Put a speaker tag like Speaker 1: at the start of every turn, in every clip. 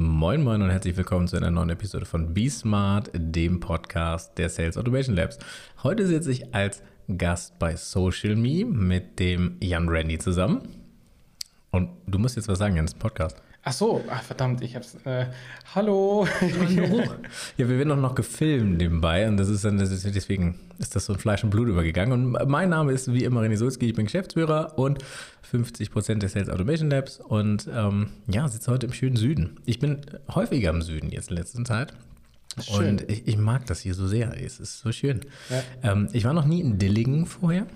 Speaker 1: Moin Moin und herzlich willkommen zu einer neuen Episode von Be Smart, dem Podcast der Sales Automation Labs. Heute sitze ich als Gast bei Social Me mit dem Jan Randy zusammen. Und du musst jetzt was sagen, Jan, ist ein Podcast.
Speaker 2: Ach so, ach, verdammt, ich hab's. Äh, hallo.
Speaker 1: Ja, wir werden auch noch gefilmt nebenbei und das ist dann, das ist, deswegen ist das so ein Fleisch und Blut übergegangen. Und mein Name ist wie immer René Sulzki, ich bin Geschäftsführer und 50% der Sales Automation Labs und ähm, ja, sitze heute im schönen Süden. Ich bin häufiger im Süden jetzt in letzter Zeit. Schön. Und ich, ich, mag das hier so sehr. Es ist so schön. Ja. Ähm, ich war noch nie in Dillingen vorher.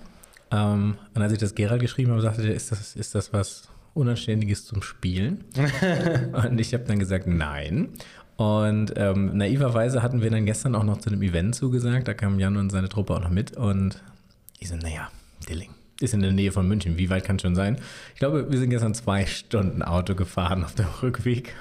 Speaker 1: Ähm, und als ich das Gerald geschrieben habe, sagte er, ist das, ist das was Unanständiges zum Spielen? und ich habe dann gesagt, nein. Und ähm, naiverweise hatten wir dann gestern auch noch zu einem Event zugesagt. Da kam Jan und seine Truppe auch noch mit. Und ich so, naja, Dilling ist in der Nähe von München. Wie weit kann es schon sein? Ich glaube, wir sind gestern zwei Stunden Auto gefahren auf dem Rückweg.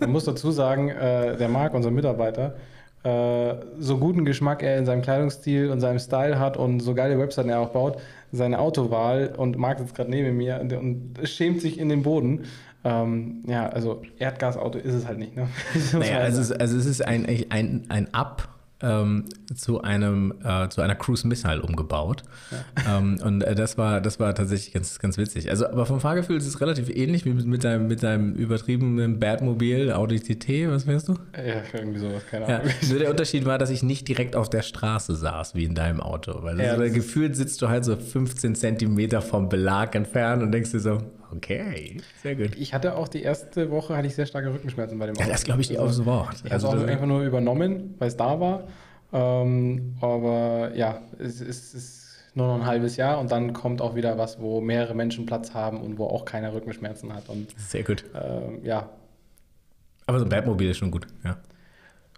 Speaker 2: Man muss dazu sagen, äh, der Marc, unser Mitarbeiter, äh, so guten Geschmack er in seinem Kleidungsstil und seinem Style hat und so geile Webseiten er auch baut, seine Autowahl und Marc sitzt gerade neben mir und, und, schämt sich in den Boden. Ähm, ja, also Erdgasauto ist es halt nicht. Ne?
Speaker 1: naja, also es, also es ist ein, ein, ein Up ähm, zu einem äh, zu einer Cruise Missile umgebaut. Ja. Ähm, und äh, das war das war tatsächlich ganz ganz witzig. Also aber vom Fahrgefühl ist es relativ ähnlich wie mit, mit deinem mit deinem übertriebenen Badmobil Audi TT, was wärst du?
Speaker 2: Ja, irgendwie sowas, keine Ahnung.
Speaker 1: Ja. Nur der Unterschied war, dass ich nicht direkt auf der Straße saß wie in deinem Auto, weil ja, so, gefühlt sitzt du halt so 15 Zentimeter vom Belag entfernt und denkst dir so, Okay, sehr gut.
Speaker 2: Ich hatte auch die erste Woche hatte ich sehr starke Rückenschmerzen bei dem
Speaker 1: Auto. Ja, das glaube ich dir also, aufs Wort.
Speaker 2: Ich also habe es einfach nur übernommen, weil es da war. Ähm, aber ja, es, es, ist nur noch ein halbes Jahr und dann kommt auch wieder was, wo mehrere Menschen Platz haben und wo auch keiner Rückenschmerzen hat. Und,
Speaker 1: sehr gut.
Speaker 2: Ähm, ja.
Speaker 1: Aber so ein Badmobil ist schon gut, ja.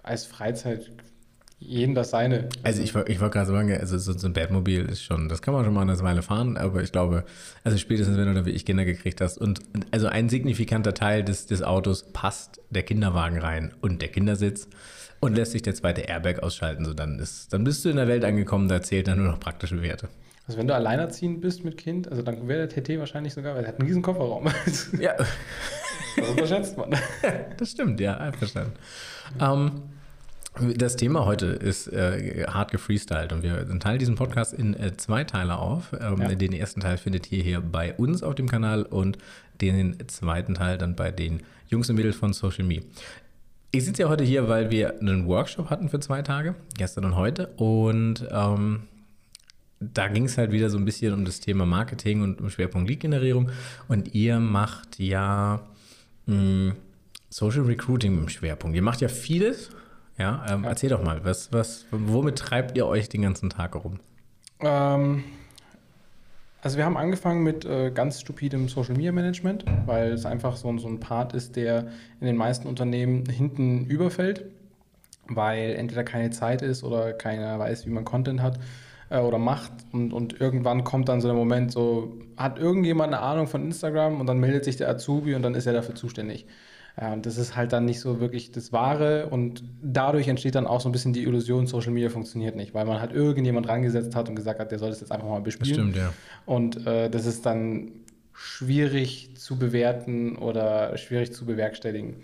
Speaker 2: Als Freizeit jeden das seine.
Speaker 1: Also ich, ich wollte gerade sagen, also so, so ein Batmobil ist schon, das kann man schon mal eine Weile fahren, aber ich glaube, also spätestens wenn du da wie ich Kinder gekriegt hast und also ein signifikanter Teil des, des Autos passt der Kinderwagen rein und der Kindersitz und lässt sich der zweite Airbag ausschalten, so dann ist, dann bist du in der Welt angekommen, da zählt dann nur noch praktische Werte.
Speaker 2: Also wenn du alleinerziehend bist mit Kind, also dann wäre der TT wahrscheinlich sogar, weil er hat einen riesen Kofferraum.
Speaker 1: Ja.
Speaker 2: Das unterschätzt man.
Speaker 1: Das stimmt, ja, einverstanden. Ähm, das Thema heute ist äh, hart gefreestylt und wir teilen diesen Podcast in äh, zwei Teile auf. Ähm, ja. Den ersten Teil findet ihr hier bei uns auf dem Kanal und den zweiten Teil dann bei den Jungs und Mädels von Social Me. Ich sitze ja heute hier, weil wir einen Workshop hatten für zwei Tage, gestern und heute. Und ähm, da ging es halt wieder so ein bisschen um das Thema Marketing und um Schwerpunkt Lead-Generierung. Und ihr macht ja mh, hm, Social Recruiting im Schwerpunkt. Ihr macht ja vieles ja, ähm, ja. erzähl doch mal, was, was, womit treibt ihr euch den ganzen Tag herum?
Speaker 2: Ähm, also wir haben angefangen mit äh, ganz stupidem Social Media Management, weil es einfach so, so ein Part ist, der in den meisten Unternehmen hinten überfällt, weil entweder keine Zeit ist oder keiner weiß, wie man Content hat äh, oder macht und, und irgendwann kommt dann so der Moment, so hat irgendjemand eine Ahnung von Instagram und dann meldet sich der Azubi und dann ist er dafür zuständig. Ja, und das ist halt dann nicht so wirklich das Wahre und dadurch entsteht dann auch so ein bisschen die Illusion, Social Media funktioniert nicht, weil man halt irgendjemand rangesetzt hat und gesagt hat, der soll das jetzt einfach mal bespielen.
Speaker 1: Das stimmt, ja.
Speaker 2: Und äh, das ist dann schwierig zu bewerten oder schwierig zu bewerkstelligen.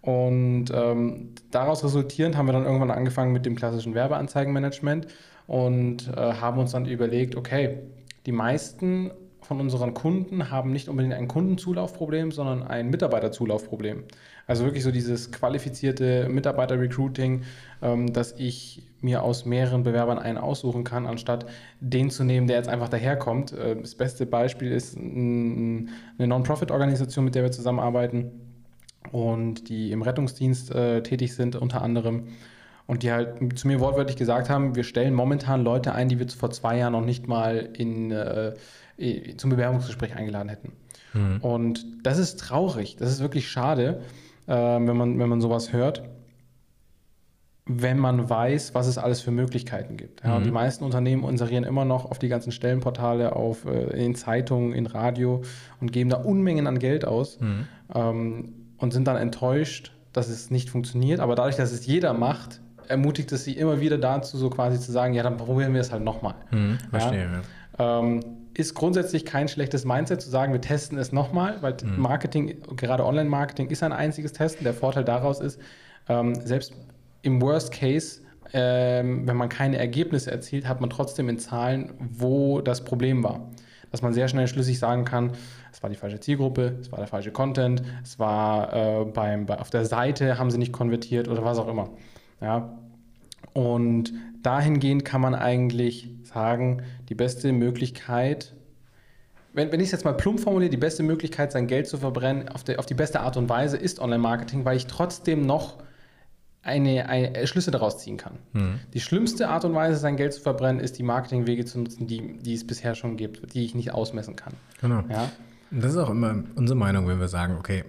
Speaker 2: Und ähm, daraus resultierend haben wir dann irgendwann angefangen mit dem klassischen Werbeanzeigenmanagement und äh, haben uns dann überlegt, okay, die meisten von unseren Kunden haben nicht unbedingt ein Kundenzulaufproblem, sondern ein Mitarbeiterzulaufproblem. Also wirklich so dieses qualifizierte Mitarbeiter-Recruiting, ähm, dass ich mir aus mehreren Bewerbern einen aussuchen kann, anstatt den zu nehmen, der jetzt einfach daherkommt. Äh, das beste Beispiel ist eine Non-Profit-Organisation, mit der wir zusammenarbeiten und die im Rettungsdienst äh, tätig sind unter anderem. Und die halt zu mir wortwörtlich gesagt haben, wir stellen momentan Leute ein, die wir vor zwei Jahren noch nicht mal in äh, zum Bewerbungsgespräch eingeladen hätten. Mhm. Und das ist traurig, das ist wirklich schade, äh, wenn, man, wenn man sowas hört, wenn man weiß, was es alles für Möglichkeiten gibt. Ja, mhm. die meisten Unternehmen inserieren immer noch auf die ganzen Stellenportale, auf, äh, in Zeitungen, in Radio und geben da Unmengen an Geld aus mhm. ähm, und sind dann enttäuscht, dass es nicht funktioniert. Aber dadurch, dass es jeder macht, ermutigt es sie immer wieder dazu, so quasi zu sagen, ja, dann probieren wir es halt nochmal.
Speaker 1: Mhm, verstehe,
Speaker 2: ja. Ähm, ist grundsätzlich kein schlechtes Mindset zu sagen, wir testen es nochmal, weil mhm. Marketing, gerade Online-Marketing, ist ein einziges Testen. Der Vorteil daraus ist, ähm, selbst im Worst Case, ähm, wenn man keine Ergebnisse erzielt, hat man trotzdem in Zahlen, wo das Problem war. Dass man sehr schnell schlüssig sagen kann, es war die falsche Zielgruppe, es war der falsche Content, es war äh, beim, bei, auf der Seite haben sie nicht konvertiert oder was auch immer. Ja, und dahingehend kann man eigentlich sagen, die beste Möglichkeit, wenn, wenn ich es jetzt mal plump formuliere, die beste Möglichkeit, sein Geld zu verbrennen, auf, der, auf die beste Art und Weise ist Online-Marketing, weil ich trotzdem noch eine, eine Schlüsse daraus ziehen kann. Mhm. Die schlimmste Art und Weise, sein Geld zu verbrennen, ist die Marketingwege zu nutzen, die, die es bisher schon gibt, die ich nicht ausmessen kann.
Speaker 1: Genau. Ja? Das ist auch immer unsere Meinung, wenn wir sagen, okay,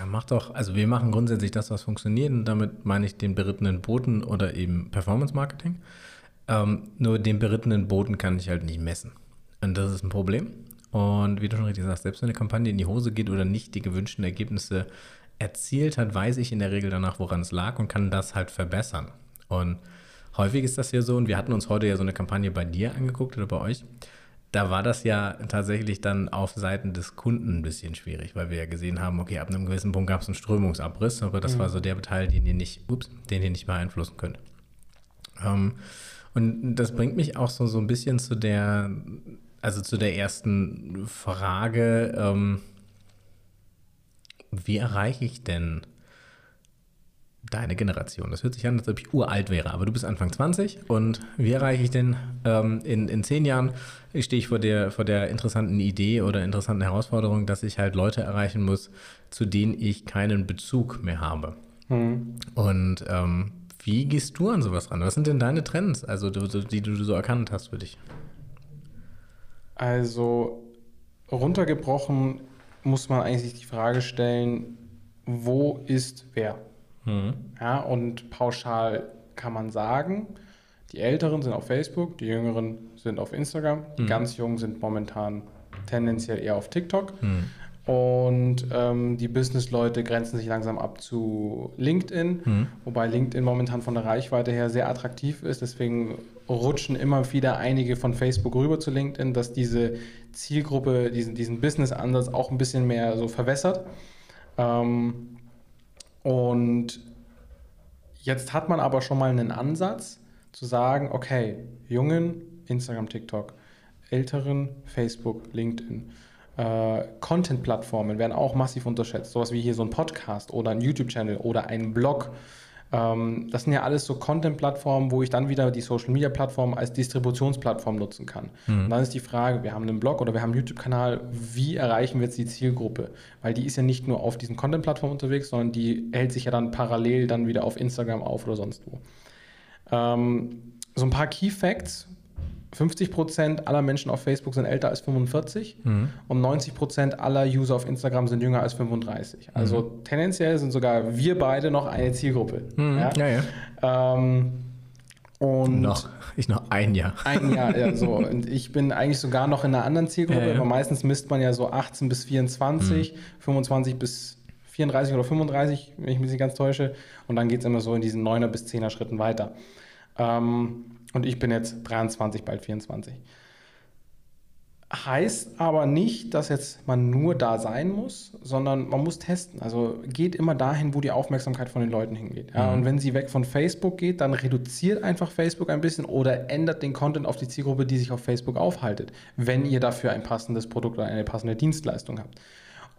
Speaker 1: ja, mach doch, also wir machen grundsätzlich das, was funktioniert und damit meine ich den berittenen Boten oder eben Performance Marketing. Ähm, nur den berittenen Boten kann ich halt nicht messen. Und das ist ein Problem. Und wie du schon richtig sagst, selbst wenn eine Kampagne in die Hose geht oder nicht die gewünschten Ergebnisse erzielt hat, weiß ich in der Regel danach, woran es lag und kann das halt verbessern. Und häufig ist das ja so, und wir hatten uns heute ja so eine Kampagne bei dir angeguckt oder bei euch da war das ja tatsächlich dann auf Seiten des Kunden ein bisschen schwierig, weil wir ja gesehen haben, okay, ab einem gewissen Punkt gab es einen Strömungsabriss, aber das mhm. war so der Teil, den ihr nicht, ups, den ihr nicht beeinflussen könnt. Ähm, und das bringt mich auch so, so ein bisschen zu der, also zu der ersten Frage, ähm, wie erreiche ich denn deine Generation. Das hört sich an, als ob ich uralt wäre, aber du bist Anfang 20 und wie erreiche ich denn ähm, in, in zehn Jahren, stehe ich vor der, vor der interessanten Idee oder interessanten Herausforderung, dass ich halt Leute erreichen muss, zu denen ich keinen Bezug mehr habe. Mhm. Und ähm, wie gehst du an sowas ran? Was sind denn deine Trends, also die, die du so erkannt hast für dich?
Speaker 2: Also runtergebrochen muss man eigentlich die Frage stellen, wo ist wer? Mhm. Ja, und pauschal kann man sagen, die Älteren sind auf Facebook, die Jüngeren sind auf Instagram, die mhm. ganz Jungen sind momentan tendenziell eher auf TikTok. Mhm. Und ähm, die Business-Leute grenzen sich langsam ab zu LinkedIn, mhm. wobei LinkedIn momentan von der Reichweite her sehr attraktiv ist. Deswegen rutschen immer wieder einige von Facebook rüber zu LinkedIn, dass diese Zielgruppe, diesen, diesen Business-Ansatz auch ein bisschen mehr so verwässert. Ähm, und jetzt hat man aber schon mal einen Ansatz zu sagen, okay, Jungen, Instagram, TikTok, Älteren, Facebook, LinkedIn. Äh, Content-Plattformen werden auch massiv unterschätzt. Sowas wie hier so ein Podcast oder ein YouTube-Channel oder ein Blog das sind ja alles so Content-Plattformen, wo ich dann wieder die Social-Media-Plattform als Distributionsplattform nutzen kann. Mhm. Und dann ist die Frage, wir haben einen Blog oder wir haben einen YouTube-Kanal, wie erreichen wir jetzt die Zielgruppe? Weil die ist ja nicht nur auf diesen Content-Plattformen unterwegs, sondern die hält sich ja dann parallel dann wieder auf Instagram auf oder sonst wo. Ähm, so ein paar Key Facts, 50 Prozent aller Menschen auf Facebook sind älter als 45 mhm. und 90 Prozent aller User auf Instagram sind jünger als 35. Also mhm. tendenziell sind sogar wir beide noch eine Zielgruppe.
Speaker 1: Mhm. Ja, ja. ja. Ähm, und noch, ich noch ein Jahr.
Speaker 2: Ein Jahr, ja, so. Und ich bin eigentlich sogar noch in einer anderen Zielgruppe, aber meistens misst man ja so 18 bis 24, 25 mhm. bis 34 oder 35, wenn ich mich nicht ganz täusche. Und dann geht es immer so in diesen 9er bis 10er Schritten weiter. Ähm, und ich bin jetzt 23, bald 24. Heißt aber nicht, dass jetzt man nur da sein muss, sondern man muss testen. Also geht immer dahin, wo die Aufmerksamkeit von den Leuten hingeht. Ja, mhm. Und wenn sie weg von Facebook geht, dann reduziert einfach Facebook ein bisschen oder ändert den Content auf die Zielgruppe, die sich auf Facebook aufhaltet, wenn ihr dafür ein passendes Produkt oder eine passende Dienstleistung habt.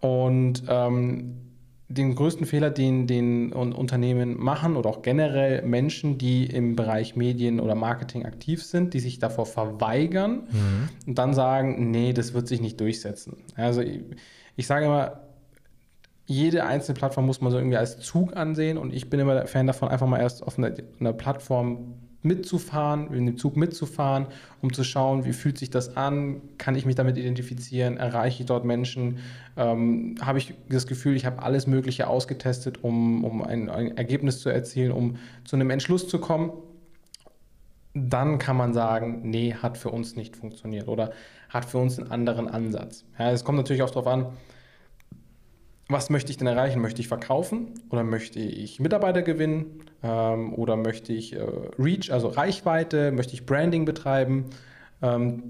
Speaker 2: Und ähm, den größten Fehler, den, den Unternehmen machen oder auch generell Menschen, die im Bereich Medien oder Marketing aktiv sind, die sich davor verweigern mhm. und dann sagen, nee, das wird sich nicht durchsetzen. Also ich, ich sage immer, jede einzelne Plattform muss man so irgendwie als Zug ansehen und ich bin immer Fan davon, einfach mal erst auf einer, einer Plattform mitzufahren, in dem Zug mitzufahren, um zu schauen, wie fühlt sich das an, kann ich mich damit identifizieren, erreiche ich dort Menschen, ähm, habe ich das Gefühl, ich habe alles Mögliche ausgetestet, um, um ein, ein Ergebnis zu erzielen, um zu einem Entschluss zu kommen. Dann kann man sagen, nee, hat für uns nicht funktioniert oder hat für uns einen anderen Ansatz. Ja, es kommt natürlich auch darauf an, was möchte ich denn erreichen? Möchte ich verkaufen oder möchte ich Mitarbeiter gewinnen ähm, oder möchte ich äh, Reach, also Reichweite, möchte ich Branding betreiben? Ähm,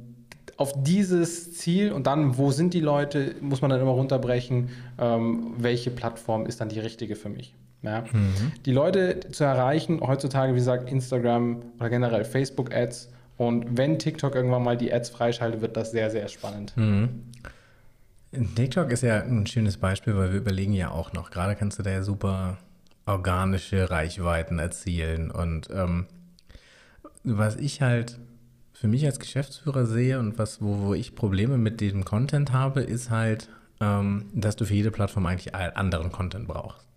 Speaker 2: auf dieses Ziel und dann, wo sind die Leute, muss man dann immer runterbrechen, ähm, welche Plattform ist dann die richtige für mich. Ja? Mhm. Die Leute zu erreichen, heutzutage, wie gesagt, Instagram oder generell Facebook-Ads und wenn TikTok irgendwann mal die Ads freischaltet, wird das sehr, sehr spannend. Mhm.
Speaker 1: TikTok ist ja ein schönes Beispiel, weil wir überlegen ja auch noch, gerade kannst du da ja super organische Reichweiten erzielen. Und ähm, was ich halt für mich als Geschäftsführer sehe und was, wo, wo ich Probleme mit diesem Content habe, ist halt, ähm, dass du für jede Plattform eigentlich anderen Content brauchst.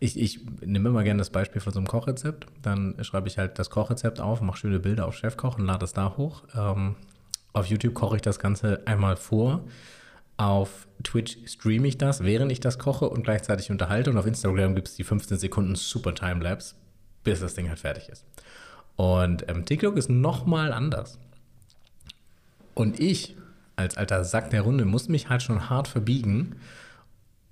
Speaker 1: Ich, ich nehme immer gerne das Beispiel von so einem Kochrezept. Dann schreibe ich halt das Kochrezept auf, mache schöne Bilder auf Chefkoch und lade es da hoch. Ähm, auf YouTube koche ich das Ganze einmal vor auf Twitch streame ich das, während ich das koche und gleichzeitig unterhalte. Und auf Instagram gibt es die 15 Sekunden Super Timelapse, bis das Ding halt fertig ist. Und ähm, TikTok ist nochmal anders. Und ich, als alter Sack der Runde, muss mich halt schon hart verbiegen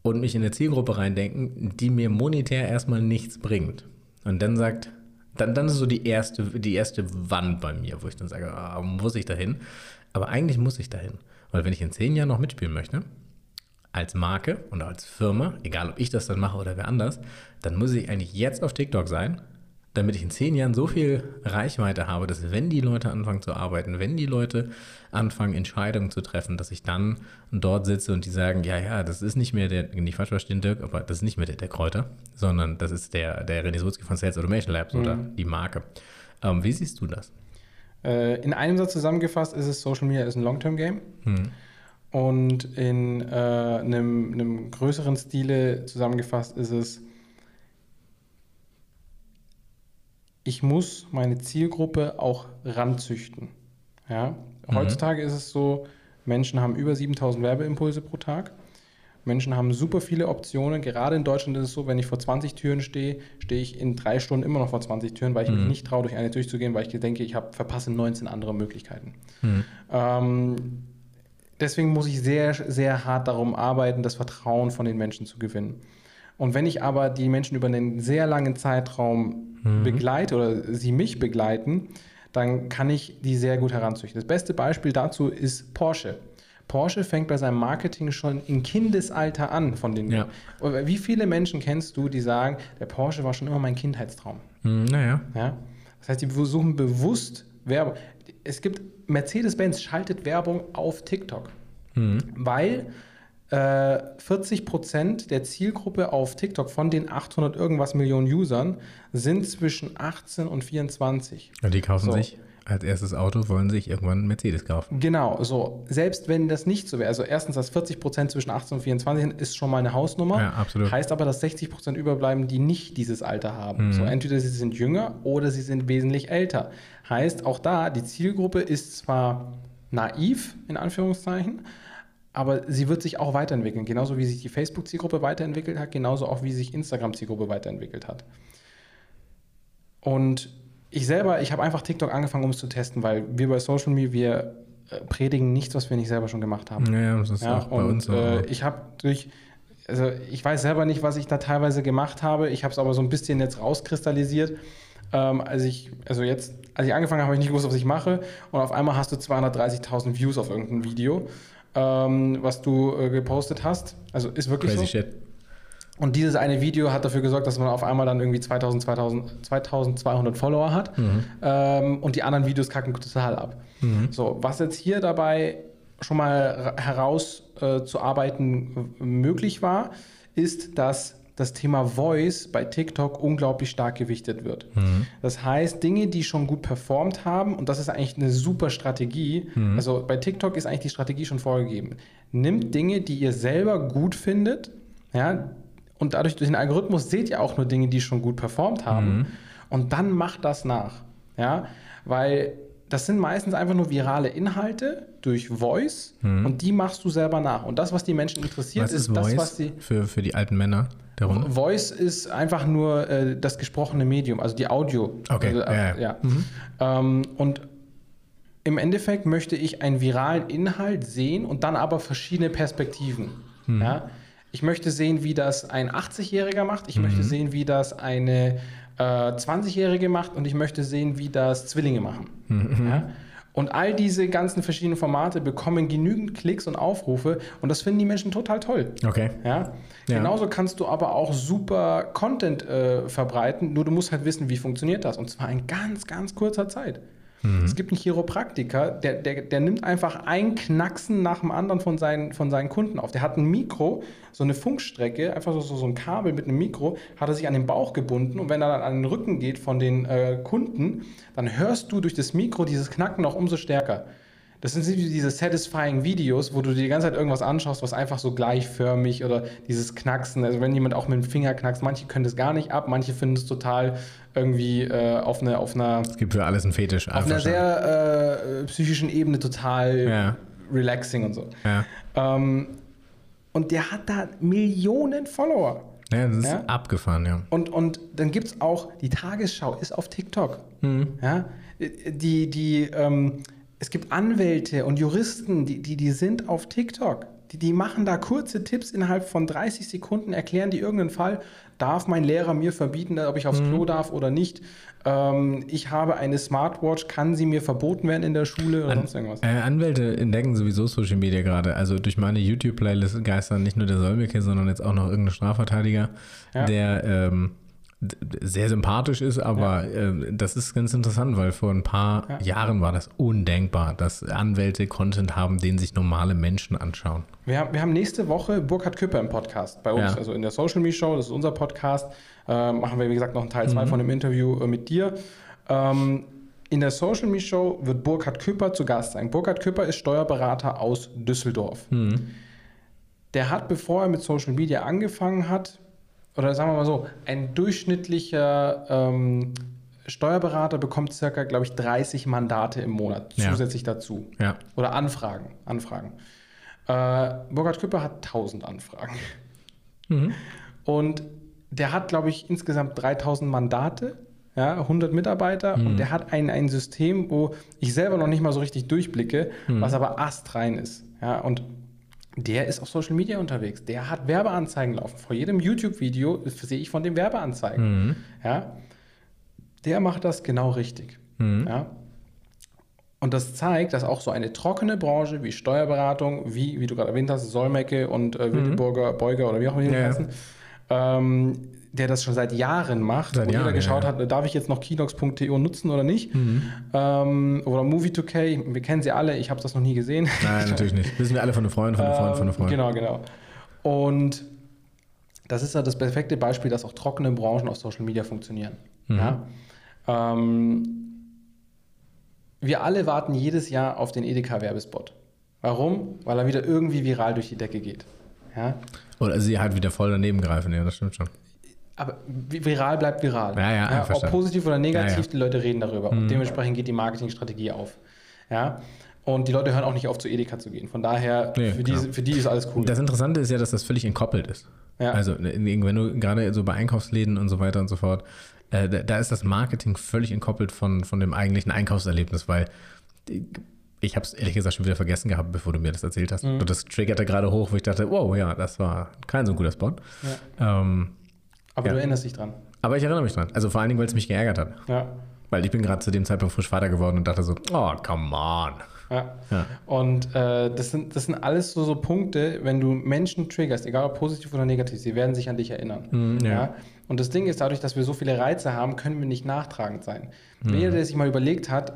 Speaker 1: und mich in eine Zielgruppe reindenken, die mir monetär erstmal nichts bringt. Und dann sagt, dann, dann ist so die erste, die erste Wand bei mir, wo ich dann sage, ah, muss ich dahin? Aber eigentlich muss ich dahin. Weil wenn ich in zehn Jahren noch mitspielen möchte, als Marke und als Firma, egal ob ich das dann mache oder wer anders, dann muss ich eigentlich jetzt auf TikTok sein, damit ich in zehn Jahren so viel Reichweite habe, dass wenn die Leute anfangen zu arbeiten, wenn die Leute anfangen, Entscheidungen zu treffen, dass ich dann dort sitze und die sagen, ja, ja, das ist nicht mehr der, nicht falsch verstehen, Dirk, aber das ist nicht mehr der, der Kräuter, sondern das ist der, der René Sulzki von Sales Automation Labs mhm. oder die Marke. Ähm, wie siehst du das?
Speaker 2: Äh, in einem Satz zusammengefasst ist es, Social Media ist ein Long-Term-Game. Hm. Und in äh, einem, einem größeren Stile zusammengefasst ist es, ich muss meine Zielgruppe auch ranzüchten. Ja? Mhm. Heutzutage ist es so, Menschen haben über 7000 Werbeimpulse pro Tag. Menschen haben super viele Optionen. Gerade in Deutschland ist es so, wenn ich vor 20 Türen stehe, stehe ich in drei Stunden immer noch vor 20 Türen, weil ich mhm. mich nicht traue, durch eine durchzugehen, weil ich denke, ich habe verpasse 19 andere Möglichkeiten. Mhm. Ähm, deswegen muss ich sehr, sehr hart darum arbeiten, das Vertrauen von den Menschen zu gewinnen. Und wenn ich aber die Menschen über einen sehr langen Zeitraum mhm. begleite oder sie mich begleiten, dann kann ich die sehr gut heranzüchten. Das beste Beispiel dazu ist Porsche. Porsche fängt bei seinem Marketing schon im Kindesalter an von den. Ja. Wie viele Menschen kennst du, die sagen, der Porsche war schon immer mein Kindheitstraum?
Speaker 1: Hm, naja.
Speaker 2: Ja? Das heißt, die versuchen bewusst Werbung. Es gibt Mercedes-Benz schaltet Werbung auf TikTok, mhm. weil äh, 40 Prozent der Zielgruppe auf TikTok von den 800 irgendwas Millionen Usern sind zwischen 18 und 24.
Speaker 1: Und die kaufen so. sich als erstes Auto wollen sich irgendwann einen Mercedes kaufen.
Speaker 2: Genau, so. Selbst wenn das nicht so wäre, also erstens, dass 40 Prozent zwischen 18 und 24 sind, ist schon mal eine Hausnummer. Ja, absolut. Heißt aber, dass 60 Prozent überbleiben, die nicht dieses Alter haben. Mhm. So, entweder sie sind jünger oder sie sind wesentlich älter. Heißt, auch da, die Zielgruppe ist zwar naiv, in Anführungszeichen, aber sie wird sich auch weiterentwickeln. Genauso wie sich die Facebook-Zielgruppe weiterentwickelt hat, genauso auch wie sich Instagram-Zielgruppe weiterentwickelt hat. Und ich selber, ich habe einfach TikTok angefangen, um es zu testen, weil wir bei Social Media, wir äh, predigen nichts, was wir nicht selber schon gemacht haben.
Speaker 1: Ja, das ist ja, auch bei und, uns so. Äh,
Speaker 2: ich habe durch, also ich weiß selber nicht, was ich da teilweise gemacht habe. Ich habe es aber so ein bisschen jetzt rauskristallisiert. Ähm, als ich, also jetzt, als ich angefangen habe, habe ich nicht gewusst, was ich mache. Und auf einmal hast du 230.000 Views auf irgendein Video, ähm, was du äh, gepostet hast. Also ist wirklich Crazy so. Shit. Und dieses eine Video hat dafür gesorgt, dass man auf einmal dann irgendwie 2000, 2000 2200 Follower hat. Mhm. Ähm, und die anderen Videos kacken total ab. Mhm. So, was jetzt hier dabei schon mal herauszuarbeiten äh, möglich war, ist, dass das Thema Voice bei TikTok unglaublich stark gewichtet wird. Mhm. Das heißt, Dinge, die schon gut performt haben, und das ist eigentlich eine super Strategie, mhm. also bei TikTok ist eigentlich die Strategie schon vorgegeben. Nimmt Dinge, die ihr selber gut findet, ja, und dadurch durch den Algorithmus seht ihr auch nur Dinge, die schon gut performt haben. Mhm. Und dann macht das nach. Ja, weil das sind meistens einfach nur virale Inhalte durch Voice mhm. und die machst du selber nach. Und das, was die Menschen interessiert,
Speaker 1: was ist,
Speaker 2: ist
Speaker 1: das,
Speaker 2: was sie.
Speaker 1: Für, für die alten Männer
Speaker 2: der Runde? Voice ist einfach nur äh, das gesprochene Medium, also die Audio.
Speaker 1: Okay. Also,
Speaker 2: äh,
Speaker 1: ja.
Speaker 2: ja. Mhm. Ähm, und im Endeffekt möchte ich einen viralen Inhalt sehen und dann aber verschiedene Perspektiven. Mhm. Ja? Ich möchte sehen, wie das ein 80-Jähriger macht. Ich mhm. möchte sehen, wie das eine äh, 20-Jährige macht. Und ich möchte sehen, wie das Zwillinge machen. Mhm. Ja? Und all diese ganzen verschiedenen Formate bekommen genügend Klicks und Aufrufe und das finden die Menschen total toll.
Speaker 1: Okay.
Speaker 2: Ja?
Speaker 1: Ja.
Speaker 2: Genauso kannst du aber auch super Content äh, verbreiten, nur du musst halt wissen, wie funktioniert das. Und zwar in ganz, ganz kurzer Zeit. Es gibt einen Chiropraktiker, der, der, der nimmt einfach ein Knacksen nach dem anderen von seinen, von seinen Kunden auf. Der hat ein Mikro, so eine Funkstrecke, einfach so, so, so ein Kabel mit einem Mikro, hat er sich an den Bauch gebunden und wenn er dann an den Rücken geht von den äh, Kunden, dann hörst du durch das Mikro dieses Knacken noch umso stärker. Das sind diese satisfying Videos, wo du dir die ganze Zeit irgendwas anschaust, was einfach so gleichförmig oder dieses Knacksen, also wenn jemand auch mit dem Finger knackst, manche können das gar nicht ab, manche finden es total irgendwie äh, auf, eine, auf einer,
Speaker 1: Es gibt für alles einen Fetisch.
Speaker 2: auf einer sehr äh, psychischen Ebene total
Speaker 1: Ja.
Speaker 2: relaxing und so.
Speaker 1: Ja.
Speaker 2: Ähm, und der hat da Millionen Follower.
Speaker 1: ja, das ist
Speaker 2: Ja?
Speaker 1: abgefahren, ja.
Speaker 2: Und, und dann gibt es auch, die Tagesschau ist auf TikTok. Ja? Die, die, ähm, es gibt Anwälte und Juristen, die, die, die sind auf TikTok. Die, die machen da kurze Tipps innerhalb von 30 Sekunden, erklären die irgendeinen Fall. Darf mein Lehrer mir verbieten, ob ich aufs Klo darf oder nicht? Ähm, ich habe eine Smartwatch, kann sie mir verboten werden in der Schule oder sonst irgendwas?
Speaker 1: Äh, Anwälte entdecken sowieso Social Media gerade. Also durch meine YouTube-Playlist geistern nicht nur der Solmecke, sondern jetzt auch noch irgendein Strafverteidiger,
Speaker 2: Ja.
Speaker 1: der ähm, sehr sympathisch ist, aber ähm, das ist ganz interessant, weil vor ein paar
Speaker 2: Ja.
Speaker 1: Jahren war das undenkbar, dass Anwälte Content haben, den sich normale Menschen anschauen.
Speaker 2: Wir haben, wir haben nächste Woche Burkhard Küpper im Podcast bei uns,
Speaker 1: Ja.
Speaker 2: also in der Social Me Show, das ist unser Podcast. Äh, machen wir, wie gesagt, noch einen Teil 2 von dem Interview äh, mit dir. Ähm, in der Social Me Show wird Burkhard Küpper zu Gast sein. Burkhard Küpper ist Steuerberater aus Düsseldorf. Der hat, bevor er mit Social Media angefangen hat, oder sagen wir mal so, ein durchschnittlicher ähm, Steuerberater bekommt circa, glaube ich, 30 Mandate im Monat
Speaker 1: Ja.
Speaker 2: zusätzlich dazu.
Speaker 1: Ja.
Speaker 2: Oder Anfragen. Anfragen. Äh, Burkhard Küpper hat 1000 Anfragen. Und der hat, glaube ich, insgesamt 3000 Mandate, ja, 100 Mitarbeiter. Und der hat ein, ein System, wo ich selber noch nicht mal so richtig durchblicke, was aber astrein ist. Ja, und der ist auf Social Media unterwegs. Der hat Werbeanzeigen laufen. Vor jedem YouTube-Video sehe ich von dem Werbeanzeigen. Ja, der macht das genau richtig. Ja. Und das zeigt, dass auch so eine trockene Branche wie Steuerberatung, wie, wie du gerade erwähnt hast, Solmecke und äh, Wildeburger, Beuger oder wie auch immer die
Speaker 1: Mhm. Ja.
Speaker 2: heißen, ähm, der das schon seit Jahren macht,
Speaker 1: Seit
Speaker 2: wo jeder
Speaker 1: Jahren,
Speaker 2: geschaut
Speaker 1: ja, Mhm.
Speaker 2: hat, darf ich jetzt noch Kinox.to nutzen oder nicht? Ähm, oder Movie2K, wir kennen sie alle, ich habe das noch nie gesehen.
Speaker 1: Nein, natürlich nicht. Wissen wir alle von einem Freund, von einem Freund, von einem Freund.
Speaker 2: Genau, genau. Und das ist ja das perfekte Beispiel, dass auch trockene Branchen auf Social Media funktionieren.
Speaker 1: Mhm.
Speaker 2: Ja? Ähm, wir alle warten jedes Jahr auf den Edeka-Werbespot. Warum? Weil er wieder irgendwie viral durch die Decke geht. Ja?
Speaker 1: Oder sie halt wieder voll daneben greifen, ja, das stimmt schon.
Speaker 2: Aber vi- viral bleibt viral.
Speaker 1: Ja, ja,
Speaker 2: ob
Speaker 1: verstanden.
Speaker 2: positiv oder negativ,
Speaker 1: Ja, Mhm. ja.
Speaker 2: die Leute reden darüber. Und dementsprechend geht die Marketingstrategie auf. Ja? Und die Leute hören auch nicht auf, zu Edeka zu gehen. Von daher,
Speaker 1: Nee,
Speaker 2: für, die, für die ist alles cool.
Speaker 1: Das Interessante ist ja, dass das völlig entkoppelt ist.
Speaker 2: Ja.
Speaker 1: Also, in- wenn du gerade so bei Einkaufsläden und so weiter und so fort, äh, da, da ist das Marketing völlig entkoppelt von, von dem eigentlichen Einkaufserlebnis, weil ich habe es ehrlich gesagt schon wieder vergessen gehabt, bevor du mir das erzählt hast.
Speaker 2: Mhm.
Speaker 1: Und das triggerte gerade hoch, wo ich dachte, wow, ja, das war kein so guter Spot. Ähm,
Speaker 2: Aber
Speaker 1: Ja.
Speaker 2: du erinnerst dich dran.
Speaker 1: aber ich erinnere mich dran. Also vor allen Dingen, weil es mich geärgert hat.
Speaker 2: Ja.
Speaker 1: Weil ich bin gerade zu dem Zeitpunkt frisch Vater geworden und dachte so, oh, come on.
Speaker 2: Ja.
Speaker 1: Ja.
Speaker 2: Und äh, das, sind, das sind alles so, so Punkte, wenn du Menschen triggerst, egal ob positiv oder negativ, sie werden sich an dich erinnern.
Speaker 1: Mhm, ja.
Speaker 2: Und das Ding ist, dadurch, dass wir so viele Reize haben, können wir nicht nachtragend sein. Jeder, der sich mal überlegt hat,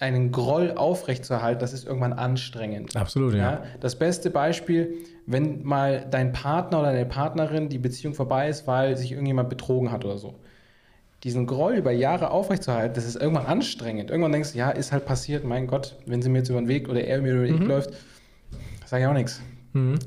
Speaker 2: einen Groll aufrechtzuerhalten, das ist irgendwann anstrengend.
Speaker 1: Absolut, ja.
Speaker 2: Ja, das beste Beispiel, wenn mal dein Partner oder deine Partnerin die Beziehung vorbei ist, weil sich irgendjemand betrogen hat oder so. Diesen Groll über Jahre aufrechtzuerhalten, das ist irgendwann anstrengend. Irgendwann denkst du, ja, ist halt passiert, mein Gott, wenn sie mir jetzt über den Weg oder er mir über den Weg läuft, sage ich auch nichts.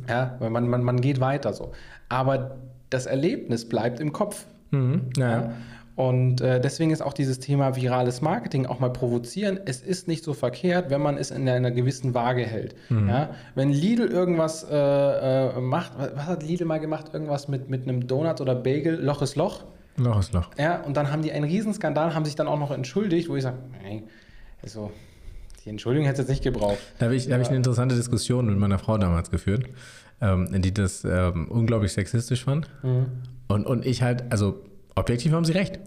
Speaker 2: Ja, weil man, man, man geht weiter so. Aber das Erlebnis bleibt im Kopf.
Speaker 1: Mhm. Ja, ja.
Speaker 2: Und äh, deswegen ist auch dieses Thema virales Marketing auch mal provozieren. Es ist nicht so verkehrt, wenn man es in einer gewissen Waage hält. Ja? Wenn Lidl irgendwas äh, äh, macht, was hat Lidl mal gemacht? Irgendwas mit, mit einem Donut oder Bagel, Loch ist Loch.
Speaker 1: Loch ist Loch.
Speaker 2: Ja, und dann haben die einen Riesenskandal, haben sich dann auch noch entschuldigt, wo ich sage, nee, also die Entschuldigung hätte es jetzt nicht gebraucht.
Speaker 1: Da habe ich, da hab ich eine interessante Diskussion mit meiner Frau damals geführt, ähm, die das ähm, unglaublich sexistisch fand. Und, und ich halt, also objektiv haben sie recht.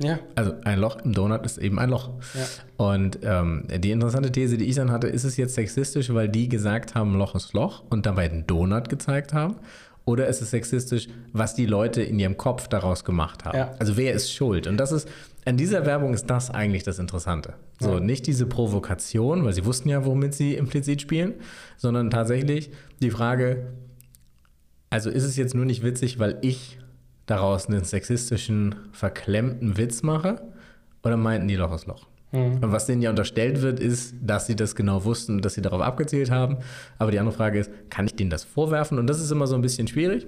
Speaker 1: Ja. Also ein Loch im Donut ist eben ein Loch. Ja. Und ähm, die interessante These, die ich dann hatte, ist es jetzt sexistisch, weil die gesagt haben, Loch ist Loch und dabei den Donut gezeigt haben? Oder ist es sexistisch, was die Leute in ihrem Kopf daraus gemacht haben? Ja. Also wer ist schuld? Und das ist, an dieser Werbung ist das eigentlich das Interessante. So, ja. nicht diese Provokation, weil sie wussten ja, womit sie implizit spielen, sondern tatsächlich die Frage, also ist es jetzt nur nicht witzig, weil ich daraus einen sexistischen, verklemmten Witz mache? Oder meinten die Loch ist Loch? Mhm. Und was denen ja unterstellt wird, ist, dass sie das genau wussten und dass sie darauf abgezielt haben. Aber die andere Frage ist, kann ich denen das vorwerfen? Und das ist immer so ein bisschen schwierig.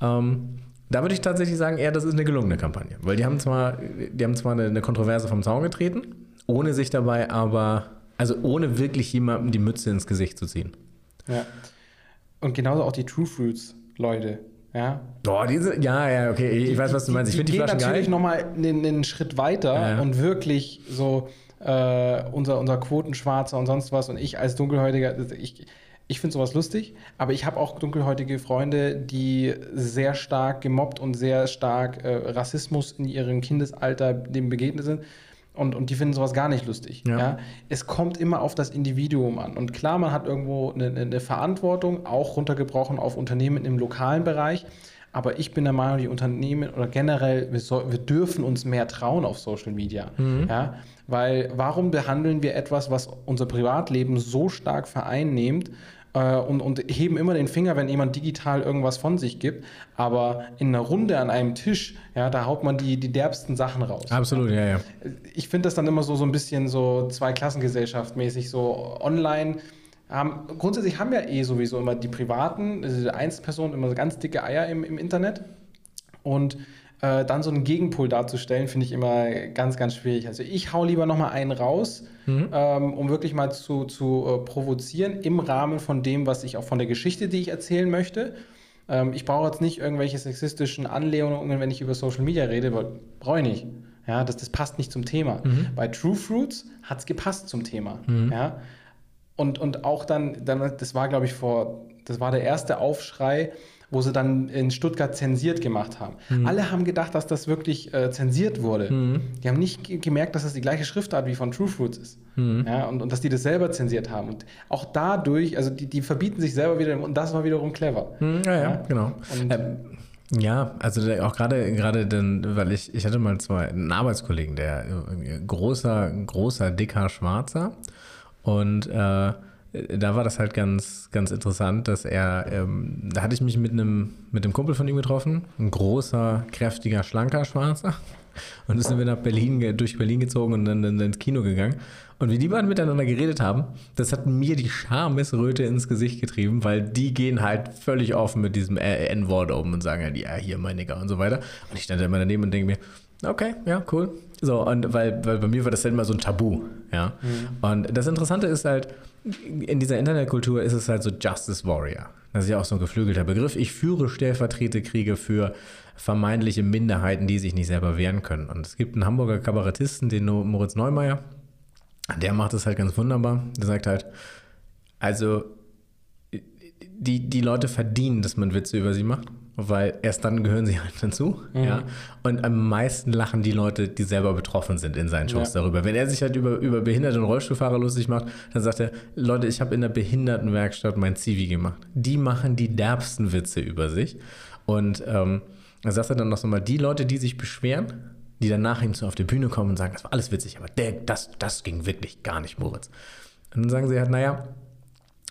Speaker 1: Ähm, da würde ich tatsächlich sagen, eher, das ist eine gelungene Kampagne. Weil die haben zwar, die haben zwar eine, eine Kontroverse vom Zaun getreten, ohne sich dabei aber, also ohne wirklich jemandem die Mütze ins Gesicht zu ziehen.
Speaker 2: Ja. Und genauso auch die True Fruits Leute. Ja.
Speaker 1: Boah, diese, ja, ja, okay, ich die, weiß, was du meinst. Ich finde die,
Speaker 2: die, die gehen natürlich nochmal einen, einen Schritt weiter ja. und wirklich so äh, unser, unser Quotenschwarzer und sonst was und ich als Dunkelhäutiger, ich, ich finde sowas lustig, aber ich habe auch dunkelhäutige Freunde, die sehr stark gemobbt und sehr stark äh, Rassismus in ihrem Kindesalter dem begegnet sind. Und, und die finden sowas gar nicht lustig. Ja. ja. Es kommt immer auf das Individuum an. Und klar, man hat irgendwo eine, eine Verantwortung, auch runtergebrochen auf Unternehmen im lokalen Bereich. Aber ich bin der Meinung, die Unternehmen oder generell, wir, soll, wir dürfen uns mehr trauen auf Social Media. Mhm. Ja? Weil warum behandeln wir etwas, was unser Privatleben so stark vereinnehmt äh, und, und heben immer den Finger, wenn jemand digital irgendwas von sich gibt. Aber in einer Runde an einem Tisch, ja, da haut man die, die derbsten Sachen raus.
Speaker 1: Absolut, ja, ja.
Speaker 2: Ich finde das dann immer so, so ein bisschen so Zweiklassengesellschaft mäßig, so online. Haben, grundsätzlich haben ja eh sowieso immer die Privaten, also die Einzelpersonen, immer so ganz dicke Eier im, im Internet. Und äh, dann so einen Gegenpol darzustellen, finde ich immer ganz, ganz schwierig. Also ich hau lieber nochmal einen raus, mhm. ähm, um wirklich mal zu, zu äh, provozieren im Rahmen von dem, was ich auch von der Geschichte, die ich erzählen möchte. Ähm, ich brauche jetzt nicht irgendwelche sexistischen Anlehnungen, wenn ich über Social Media rede, weil brauche ich nicht. Ja, das, das passt nicht zum Thema. Mhm. Bei True Fruits hat es gepasst zum Thema. Mhm. Ja. Und, und auch dann, dann, das war, glaube ich, vor, das war der erste Aufschrei, wo sie dann in Stuttgart zensiert gemacht haben. Mhm. Alle haben gedacht, dass das wirklich äh, zensiert wurde. Mhm. Die haben nicht gemerkt, dass das die gleiche Schriftart wie von True Fruits ist. Mhm. Ja, und, und dass die das selber zensiert haben. Und auch dadurch, also die, die verbieten sich selber wieder, und das war wiederum clever.
Speaker 1: Mhm. Ja, ja, ja, genau. Und, ähm, ja, also auch gerade gerade dann, weil ich ich hatte mal zwei einen Arbeitskollegen, der großer großer dicker Schwarzer und äh, da war das halt ganz, ganz interessant, dass er, ähm, da hatte ich mich mit einem, mit einem Kumpel von ihm getroffen, ein großer, kräftiger, schlanker Schwarzer. Und dann sind wir nach Berlin, durch Berlin gezogen und dann, dann ins Kino gegangen. Und wie die beiden miteinander geredet haben, das hat mir die Schamesröte ins Gesicht getrieben, weil die gehen halt völlig offen mit diesem N-Wort um und sagen halt, ja, hier, mein Nigger und so weiter. Und ich stand da immer daneben und denke mir, okay, ja, cool. So, und weil, weil bei mir war das dann immer so ein Tabu, ja. Mhm. Und das Interessante ist halt, in dieser Internetkultur ist es halt so Justice Warrior. Das ist ja auch so ein geflügelter Begriff. Ich führe Stellvertreterkriege für vermeintliche Minderheiten, die sich nicht selber wehren können. Und es gibt einen Hamburger Kabarettisten, den Moritz Neumeier, der macht das halt ganz wunderbar. Der sagt halt, also die, die Leute verdienen, dass man Witze über sie macht weil erst dann gehören sie halt dazu. Mhm. Ja? Und am meisten lachen die Leute, die selber betroffen sind in seinen Shows ja. darüber. Wenn er sich halt über, über behinderte und Rollstuhlfahrer lustig macht, dann sagt er, Leute, ich habe in der Behindertenwerkstatt mein Zivi gemacht. Die machen die derbsten Witze über sich. Und ähm, dann sagt er dann noch so mal, die Leute, die sich beschweren, die dann nach ihm so auf die Bühne kommen und sagen, das war alles witzig, aber der, das, das ging wirklich gar nicht, Moritz. Und dann sagen sie halt, naja,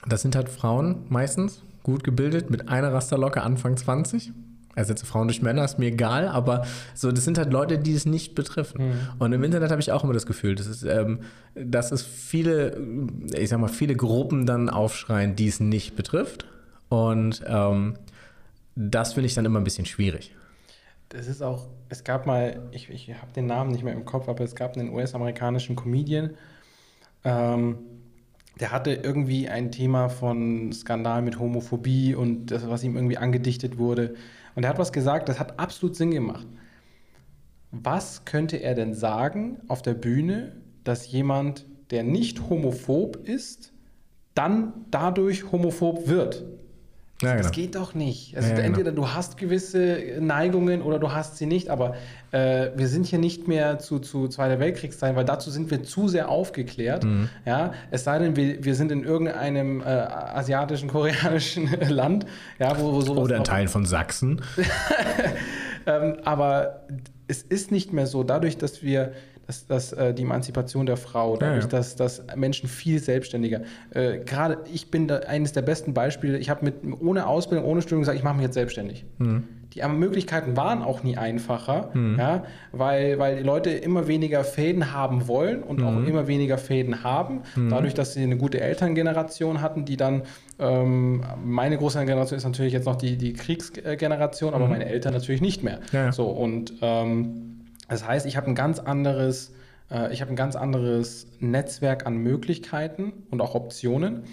Speaker 1: das sind halt Frauen meistens, gut gebildet, mit einer Rasterlocke Anfang 20. Ersetze Frauen durch Männer, ist mir egal, aber so, das sind halt Leute, die es nicht betreffen. Mhm. Und im Internet habe ich auch immer das Gefühl, dass es, ähm, dass es viele, ich sag mal, viele Gruppen dann aufschreien, die es nicht betrifft. Und ähm, das finde ich dann immer ein bisschen schwierig.
Speaker 2: Das ist auch, es gab mal, ich, ich habe den Namen nicht mehr im Kopf, aber es gab einen US-amerikanischen Comedian, ähm, der hatte irgendwie ein Thema von Skandal mit Homophobie und das, was ihm irgendwie angedichtet wurde. Und er hat was gesagt, das hat absolut Sinn gemacht. Was könnte er denn sagen auf der Bühne, dass jemand, der nicht homophob ist, dann dadurch homophob wird?
Speaker 1: Ja,
Speaker 2: Das
Speaker 1: genau.
Speaker 2: geht doch nicht. Also
Speaker 1: Ja, genau.
Speaker 2: entweder du hast gewisse Neigungen oder du hast sie nicht, aber äh, wir sind hier nicht mehr zu, zu Zweiter Weltkriegszeiten, weil dazu sind wir zu sehr aufgeklärt.
Speaker 1: Mhm.
Speaker 2: Ja, es sei denn, wir, wir sind in irgendeinem äh, asiatischen, koreanischen Land, ja, wo, wo sowas
Speaker 1: Oder in Teilen von Sachsen.
Speaker 2: ähm, aber es ist nicht mehr so, dadurch, dass wir dass, dass äh, die Emanzipation der Frau, dadurch,
Speaker 1: ja.
Speaker 2: dass, dass Menschen viel selbstständiger, äh, gerade ich bin da eines der besten Beispiele, ich habe mit ohne Ausbildung, ohne Studium gesagt, ich mache mich jetzt selbstständig. Die Möglichkeiten waren auch nie einfacher, ja, weil, weil die Leute immer weniger Fäden haben wollen und auch immer weniger Fäden haben. Dadurch, dass sie eine gute Elterngeneration hatten, die dann, ähm, meine Großelterngeneration ist natürlich jetzt noch die, die Kriegsgeneration, aber meine Eltern natürlich nicht mehr.
Speaker 1: Ja, ja.
Speaker 2: So, und ähm, das heißt, ich habe ein ganz anderes, äh, ich habe ein ganz anderes Netzwerk an Möglichkeiten und auch Optionen.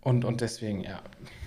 Speaker 2: Und, und deswegen, ja.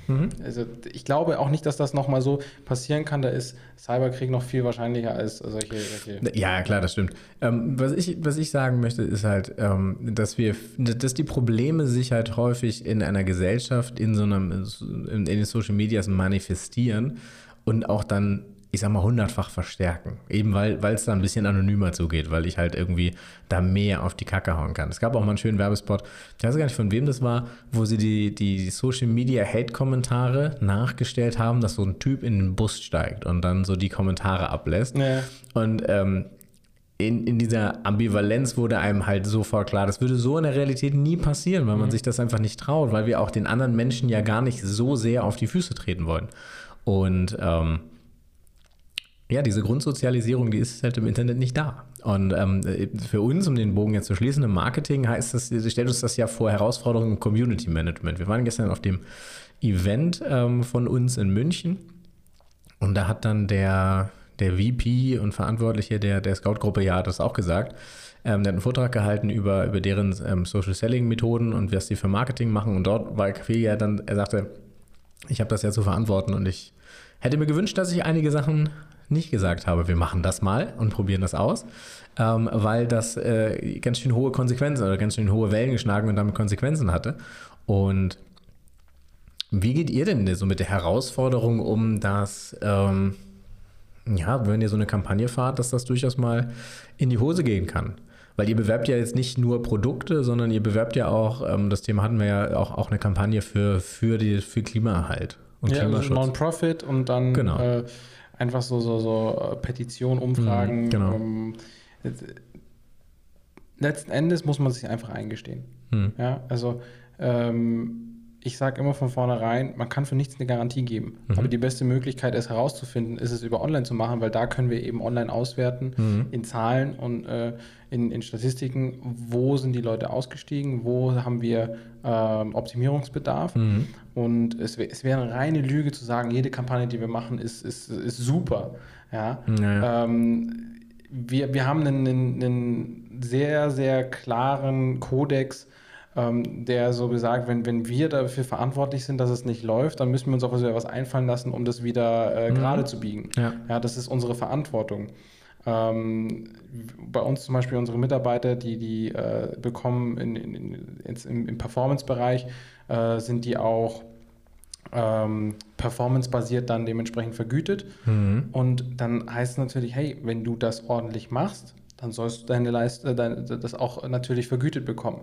Speaker 1: Mhm.
Speaker 2: Also ich glaube auch nicht, dass das nochmal so passieren kann. Da ist Cyberkrieg noch viel wahrscheinlicher als solche. solche
Speaker 1: Ja, klar, das stimmt. Ähm, was, ich, was ich sagen möchte, ist halt, ähm, dass wir, dass die Probleme sich halt häufig in einer Gesellschaft, in so einem, in, in den Social Medias manifestieren und auch dann, ich sag mal, hundertfach verstärken. Eben weil es da ein bisschen anonymer zugeht, weil ich halt irgendwie da mehr auf die Kacke hauen kann. Es gab auch mal einen schönen Werbespot, ich weiß gar nicht, von wem das war, wo sie die, die Social Media Hate-Kommentare nachgestellt haben, dass so ein Typ in den Bus steigt und dann so die Kommentare ablässt.
Speaker 2: Ja.
Speaker 1: Und ähm, in, in dieser Ambivalenz wurde einem halt sofort klar, das würde so in der Realität nie passieren, weil man sich das einfach nicht traut, weil wir auch den anderen Menschen ja gar nicht so sehr auf die Füße treten wollen. Und ähm, ja, diese Grundsozialisierung, die ist halt im Internet nicht da. Und ähm, für uns, um den Bogen jetzt zu schließen, im Marketing heißt das, stellt uns das ja vor Herausforderungen im Community Management. Wir waren gestern auf dem Event ähm, von uns in München und da hat dann der, der VP und Verantwortliche der, der Scout-Gruppe ja das auch gesagt. Ähm, der hat einen Vortrag gehalten über, über deren ähm, Social Selling-Methoden und was die für Marketing machen. Und dort war Kaffee ja dann, er sagte, ich habe das ja zu verantworten und ich hätte mir gewünscht, dass ich einige Sachen nicht gesagt habe, wir machen das mal und probieren das aus, ähm, weil das äh, ganz schön hohe Konsequenzen oder ganz schön hohe Wellen geschlagen und damit Konsequenzen hatte. Und wie geht ihr denn so mit der Herausforderung um, dass, ähm, ja, wenn ihr so eine Kampagne fahrt, dass das durchaus mal in die Hose gehen kann? Weil ihr bewerbt ja jetzt nicht nur Produkte, sondern ihr bewerbt ja auch, ähm, das Thema hatten wir ja auch, auch eine Kampagne für, für, die, für Klimaerhalt und
Speaker 2: Ja, also
Speaker 1: Klimaschutz.
Speaker 2: Non-Profit und dann
Speaker 1: Genau.
Speaker 2: äh, einfach so, so, so äh, Petitionen, Umfragen.
Speaker 1: Mhm, genau.
Speaker 2: Ähm, äh, letzten Endes muss man sich einfach eingestehen.
Speaker 1: Hm.
Speaker 2: Ja, also ähm, ich sage immer von vornherein, man kann für nichts eine Garantie geben.
Speaker 1: Mhm.
Speaker 2: Aber die beste Möglichkeit, es herauszufinden, ist es über online zu machen, weil da können wir eben online auswerten
Speaker 1: Mhm.
Speaker 2: in Zahlen und äh, in, in Statistiken, wo sind die Leute ausgestiegen, wo haben wir ähm, Optimierungsbedarf.
Speaker 1: Mhm.
Speaker 2: Und es, es wäre eine reine Lüge zu sagen, jede Kampagne, die wir machen, ist, ist, ist super. Ja?
Speaker 1: Naja.
Speaker 2: Ähm, wir, wir haben einen, einen, einen sehr, sehr klaren Kodex, ähm, der so besagt, wenn, wenn wir dafür verantwortlich sind, dass es nicht läuft, dann müssen wir uns auch wieder was einfallen lassen, um das wieder äh,
Speaker 1: Mhm.
Speaker 2: gerade zu biegen.
Speaker 1: Ja.
Speaker 2: Ja, das ist unsere Verantwortung. Ähm, bei uns zum Beispiel unsere Mitarbeiter, die, die äh, bekommen in, in, in, ins- im, im Performance-Bereich, äh, sind die auch ähm, performance-basiert dann dementsprechend vergütet.
Speaker 1: Mhm.
Speaker 2: Und dann heißt es natürlich, hey, wenn du das ordentlich machst, dann sollst du deine Leist äh, dein, das auch natürlich vergütet bekommen.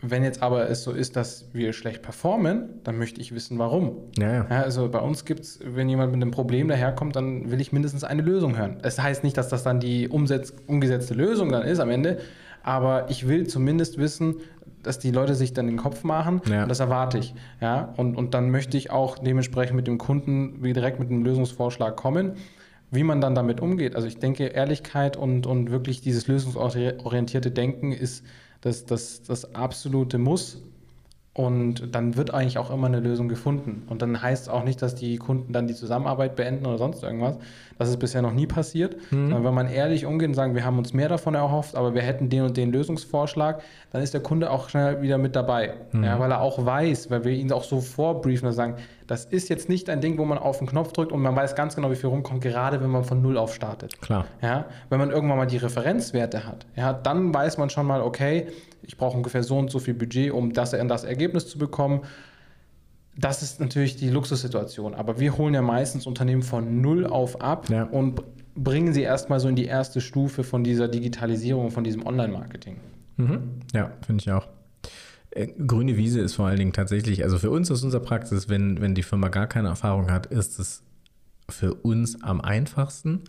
Speaker 2: Wenn jetzt aber es so ist, dass wir schlecht performen, dann möchte ich wissen, warum.
Speaker 1: Ja, ja.
Speaker 2: Ja, also bei uns gibt es, wenn jemand mit einem Problem daherkommt, dann will ich mindestens eine Lösung hören. Es heißt nicht, dass das dann die umsetz umgesetzte Lösung dann ist am Ende, aber ich will zumindest wissen, dass die Leute sich dann den Kopf machen
Speaker 1: Ja.
Speaker 2: und das erwarte ich. Ja? Und, und dann möchte ich auch dementsprechend mit dem Kunden wie direkt mit einem Lösungsvorschlag kommen. Wie man dann damit umgeht. Also ich denke, Ehrlichkeit und, und wirklich dieses lösungsorientierte Denken ist das, das, das absolute Muss. Und dann wird eigentlich auch immer eine Lösung gefunden. Und dann heißt es auch nicht, dass die Kunden dann die Zusammenarbeit beenden oder sonst irgendwas. Das ist bisher noch nie passiert. Sondern wenn man ehrlich umgeht und sagen, wir haben uns mehr davon erhofft, aber wir hätten den und den Lösungsvorschlag, dann ist der Kunde auch schnell wieder mit dabei. Ja, weil er auch weiß, weil wir ihn auch so vorbriefen und sagen, das ist jetzt nicht ein Ding, wo man auf den Knopf drückt und man weiß ganz genau, wie viel rumkommt, gerade wenn man von Null auf startet.
Speaker 1: Klar.
Speaker 2: Ja, wenn man irgendwann mal die Referenzwerte hat, ja, dann weiß man schon mal, okay, ich brauche ungefähr so und so viel Budget, um das und das Ergebnis zu bekommen. das ist natürlich die Luxussituation. Aber wir holen ja meistens Unternehmen von null auf ab
Speaker 1: Ja.
Speaker 2: und bringen sie erstmal so in die erste Stufe von dieser Digitalisierung, von diesem Online-Marketing.
Speaker 1: Mhm. Ja, finde ich auch. Äh, Grüne Wiese ist vor allen Dingen tatsächlich, also für uns aus unserer Praxis, wenn, wenn die Firma gar keine Erfahrung hat, ist es für uns am einfachsten,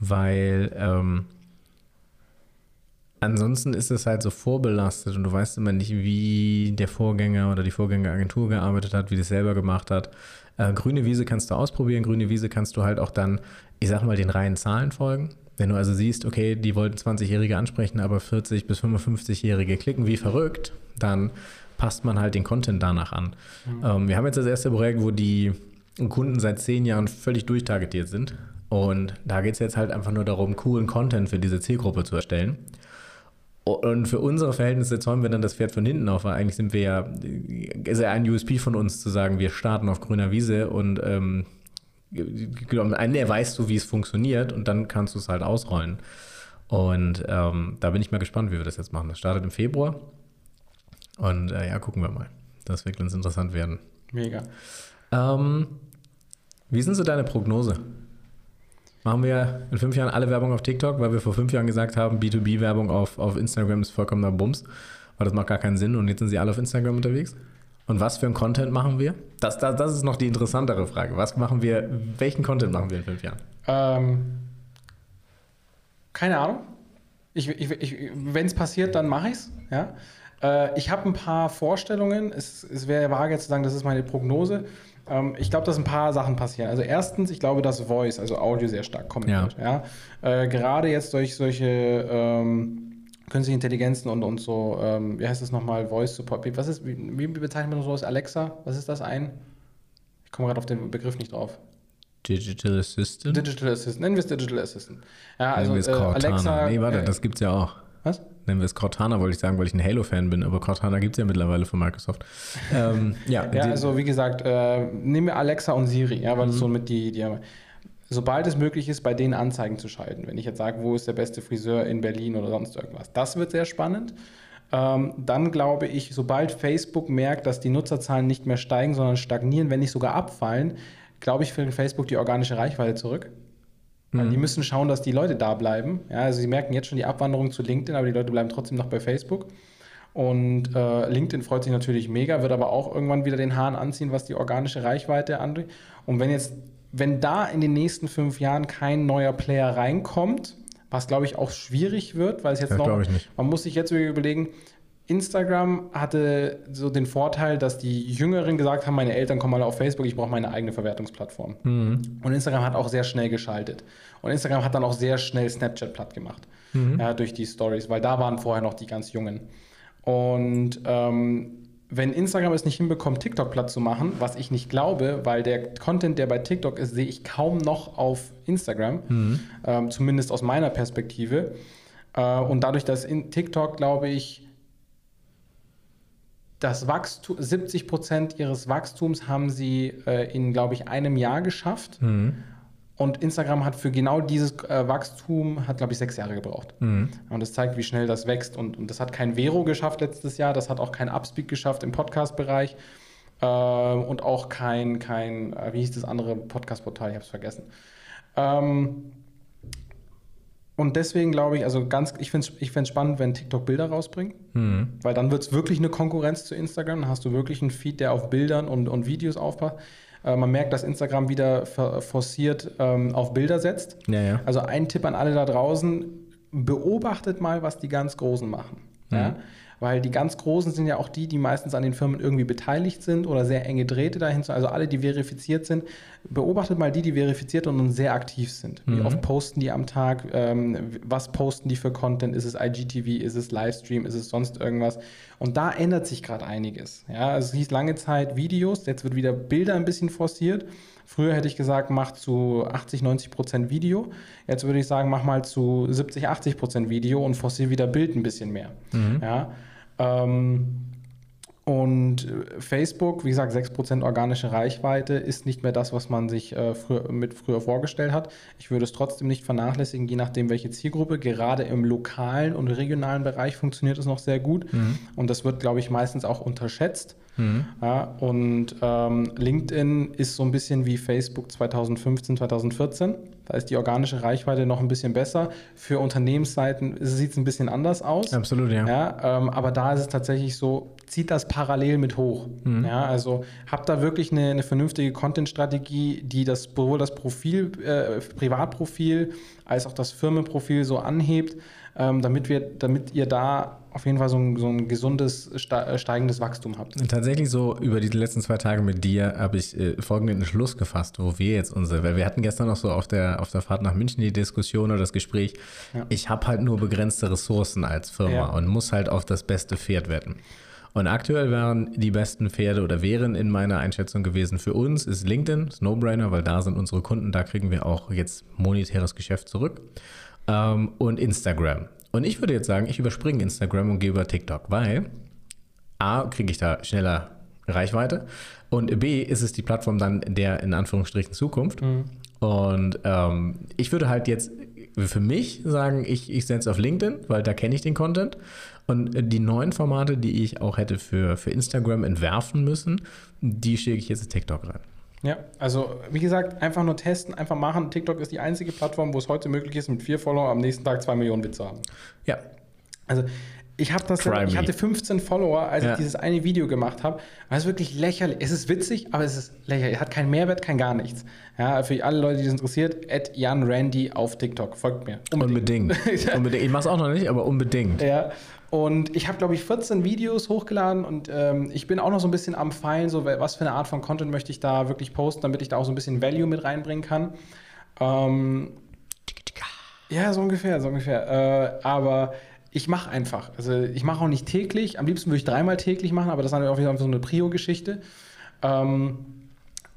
Speaker 1: weil ähm, ansonsten ist es halt so vorbelastet und du weißt immer nicht, wie der Vorgänger oder die Vorgängeragentur gearbeitet hat, wie das selber gemacht hat. Äh, grüne Wiese kannst du ausprobieren, grüne Wiese kannst du halt auch dann, ich sag mal, den reinen Zahlen folgen. Wenn du also siehst, okay, die wollten 20-Jährige ansprechen, aber 40- bis 55-Jährige klicken wie verrückt, dann passt man halt den Content danach an. Ähm, wir haben jetzt das erste Projekt, wo die Kunden seit zehn Jahren völlig durchtargetiert sind. Und da geht es jetzt halt einfach nur darum, coolen Content für diese Zielgruppe zu erstellen. Und für unsere Verhältnisse zäumen wir dann das Pferd von hinten auf, weil eigentlich sind wir ja, ist ja ein USP von uns zu sagen, wir starten auf grüner Wiese und ähm, genau, Ende weißt du, wie es funktioniert und dann kannst du es halt ausrollen. Und ähm, da bin ich mal gespannt, wie wir das jetzt machen. Das startet im Februar und äh, ja, gucken wir mal. Das wird ganz interessant werden.
Speaker 2: Mega.
Speaker 1: Ähm, wie sind so deine Prognose? Machen wir in fünf Jahren alle Werbung auf TikTok, weil wir vor fünf Jahren gesagt haben, B2B-Werbung auf, auf Instagram ist vollkommener Bums, weil das macht gar keinen Sinn und jetzt sind sie alle auf Instagram unterwegs? Und was für einen Content machen wir? Das, das, das ist noch die interessantere Frage. Was machen wir, welchen Content machen wir in fünf Jahren?
Speaker 2: Ähm, keine Ahnung. Ich, ich, ich, Wenn es passiert, dann mache ich es. Ja? Äh, ich habe ein paar Vorstellungen. Es, es wäre vage zu sagen, das ist meine Prognose. Ähm, ich glaube, dass ein paar Sachen passieren. Also erstens, ich glaube, dass Voice, also Audio, sehr stark kommen
Speaker 1: Ja.
Speaker 2: wird. Ja? Äh, gerade jetzt durch solche ähm, künstliche Intelligenzen und, und so, ähm, wie heißt das nochmal, Voice Support. Wie- Was ist, wie, wie bezeichnet man sowas? Alexa? Was ist das ein? Ich komme gerade auf den Begriff nicht drauf.
Speaker 1: Digital Assistant?
Speaker 2: Digital Assistant. Nennen wir es Digital Assistant. Ja, also äh. Alexa.
Speaker 1: nee, warte,
Speaker 2: äh,
Speaker 1: das gibt's ja auch.
Speaker 2: was?
Speaker 1: Nennen wir es Cortana, wollte ich sagen, weil ich ein Halo-Fan bin, aber Cortana gibt es ja mittlerweile von Microsoft. ähm, ja,
Speaker 2: Ja, also wie gesagt, äh, nehmen wir Alexa und Siri, ja, weil das
Speaker 1: Mhm.
Speaker 2: so mit die, die sobald es möglich ist, bei denen Anzeigen zu schalten. Wenn ich jetzt sage, wo ist der beste Friseur in Berlin oder sonst irgendwas. Das wird sehr spannend. Ähm, dann glaube ich, sobald Facebook merkt, dass die Nutzerzahlen nicht mehr steigen, sondern stagnieren, wenn nicht sogar abfallen, glaube ich, fällt Facebook die organische Reichweite zurück. Weil die müssen schauen, dass die Leute da bleiben. Ja, also sie merken jetzt schon die Abwanderung zu LinkedIn, aber die Leute bleiben trotzdem noch bei Facebook. Und äh, LinkedIn freut sich natürlich mega, wird aber auch irgendwann wieder den Hahn anziehen, was die organische Reichweite angeht. Und wenn jetzt, wenn da in den nächsten fünf Jahren kein neuer Player reinkommt, was glaube ich auch schwierig wird, weil es jetzt
Speaker 1: Das
Speaker 2: noch,
Speaker 1: glaube ich nicht.
Speaker 2: man muss sich jetzt überlegen, Instagram hatte so den Vorteil, dass die Jüngeren gesagt haben, meine Eltern kommen alle auf Facebook, ich brauche meine eigene Verwertungsplattform.
Speaker 1: Mhm.
Speaker 2: Und Instagram hat auch sehr schnell geschaltet. Und Instagram hat dann auch sehr schnell Snapchat platt gemacht. Ja, durch die Stories, weil da waren vorher noch die ganz Jungen. Und ähm, wenn Instagram es nicht hinbekommt, TikTok platt zu machen, was ich nicht glaube, weil der Content, der bei TikTok ist, sehe ich kaum noch auf Instagram, ähm, zumindest aus meiner Perspektive. Äh, und dadurch, dass in TikTok, glaube ich, das Wachstum, 70 Prozent ihres Wachstums haben sie äh, in, glaube ich, einem Jahr geschafft.
Speaker 1: Mhm.
Speaker 2: Und Instagram hat für genau dieses äh, Wachstum, hat, glaube ich, sechs Jahre gebraucht.
Speaker 1: Mhm.
Speaker 2: Und das zeigt, wie schnell das wächst. Und, und das hat kein Vero geschafft letztes Jahr, das hat auch kein Upspeak geschafft im Podcast-Bereich. Ähm, und auch kein, kein, äh, wie hieß das andere Podcast-Portal, ich habe es vergessen. Ähm, und deswegen glaube ich, also ganz, ich finde es ich find's spannend, wenn TikTok Bilder rausbringt,
Speaker 1: Mhm.
Speaker 2: weil dann wird es wirklich eine Konkurrenz zu Instagram. Dann hast du wirklich einen Feed, der auf Bildern und, und Videos aufpasst. Äh, man merkt, dass Instagram wieder forciert ähm, auf Bilder setzt.
Speaker 1: Ja, ja.
Speaker 2: Also ein Tipp an alle da draußen, beobachtet mal, was die ganz Großen machen. Ja? Weil die ganz Großen sind ja auch die, die meistens an den Firmen irgendwie beteiligt sind oder sehr enge Drähte dahin, also alle, die verifiziert sind. Beobachtet mal die, die verifiziert und sehr aktiv sind. Wie oft posten die am Tag? Ähm, was posten die für Content? Ist es IGTV? Ist es Livestream? Ist es sonst irgendwas? Und da ändert sich gerade einiges. Ja, also es hieß lange Zeit Videos, jetzt wird wieder Bilder ein bisschen forciert. Früher hätte ich gesagt, mach zu 80, 90 Prozent Video. Jetzt würde ich sagen, mach mal zu 70, 80 Prozent Video und forciere wieder Bild ein bisschen mehr. Ja, ähm, Und äh, Facebook, wie gesagt, 6% organische Reichweite ist nicht mehr das, was man sich äh, früher, mit früher vorgestellt hat. Ich würde es trotzdem nicht vernachlässigen, je nachdem, welche Zielgruppe. Gerade im lokalen und regionalen Bereich funktioniert es noch sehr gut. Mhm. Und das wird, glaube ich, meistens auch unterschätzt. Mhm. Ja, und ähm, LinkedIn ist so ein bisschen wie Facebook 2015, 2014. Da ist die organische Reichweite noch ein bisschen besser. Für Unternehmensseiten sieht es ein bisschen anders aus.
Speaker 1: Absolut, ja.
Speaker 2: ja ähm, aber da ist es tatsächlich so, zieht das parallel mit hoch. Mhm. Ja, also habt da wirklich eine, eine vernünftige Content-Strategie, die das sowohl das Profil, äh, Privatprofil als auch das Firmenprofil so anhebt, ähm, damit, wir, damit ihr da auf jeden Fall so ein, so ein gesundes, äh, steigendes Wachstum habt.
Speaker 1: Tatsächlich so über die letzten zwei Tage mit dir habe ich äh, folgenden Entschluss gefasst, wo wir jetzt unsere, weil wir hatten gestern noch so auf der, auf der Fahrt nach München die Diskussion oder das Gespräch, ja. ich habe halt nur begrenzte Ressourcen als Firma ja. und muss halt auf das beste Pferd wetten. Und aktuell wären die besten Pferde oder wären in meiner Einschätzung gewesen für uns ist LinkedIn, ist No-Brainer, weil da sind unsere Kunden, da kriegen wir auch jetzt monetäres Geschäft zurück. Ähm, und Instagram. Und ich würde jetzt sagen, ich überspringe Instagram und gehe über TikTok, weil A, kriege ich da schneller Reichweite und B, ist es die Plattform dann der in Anführungsstrichen Zukunft. Mhm. Und ähm, ich würde halt jetzt für mich sagen, ich, ich setze auf LinkedIn, weil da kenne ich den Content. Und die neuen Formate, die ich auch hätte für, für Instagram entwerfen müssen, die schicke ich jetzt in TikTok rein.
Speaker 2: Ja, also wie gesagt, einfach nur testen, einfach machen. TikTok ist die einzige Plattform, wo es heute möglich ist, mit vier Follower am nächsten Tag zwei Millionen Witze haben.
Speaker 1: Ja.
Speaker 2: Also ich habe das, Try ich hatte 15 Follower, als ja. ich dieses eine Video gemacht habe. Es ist wirklich lächerlich. Es ist witzig, aber es ist lächerlich. Es hat keinen Mehrwert, kein gar nichts. Ja, für alle Leute, die das interessiert, at Jan Randy auf TikTok. Folgt mir.
Speaker 1: Unbedingt. unbedingt. unbedingt. Ich mache es auch noch nicht, aber unbedingt.
Speaker 2: Ja. Und ich habe, glaube ich, 14 Videos hochgeladen und ähm, ich bin auch noch so ein bisschen am Feilen, so was für eine Art von Content möchte ich da wirklich posten, damit ich da auch so ein bisschen Value mit reinbringen kann. Ähm, ja, so ungefähr, so ungefähr. Äh, aber ich mache einfach. Also ich mache auch nicht täglich. Am liebsten würde ich dreimal täglich machen, aber das ist dann auch wieder so eine Prio-Geschichte. Ähm,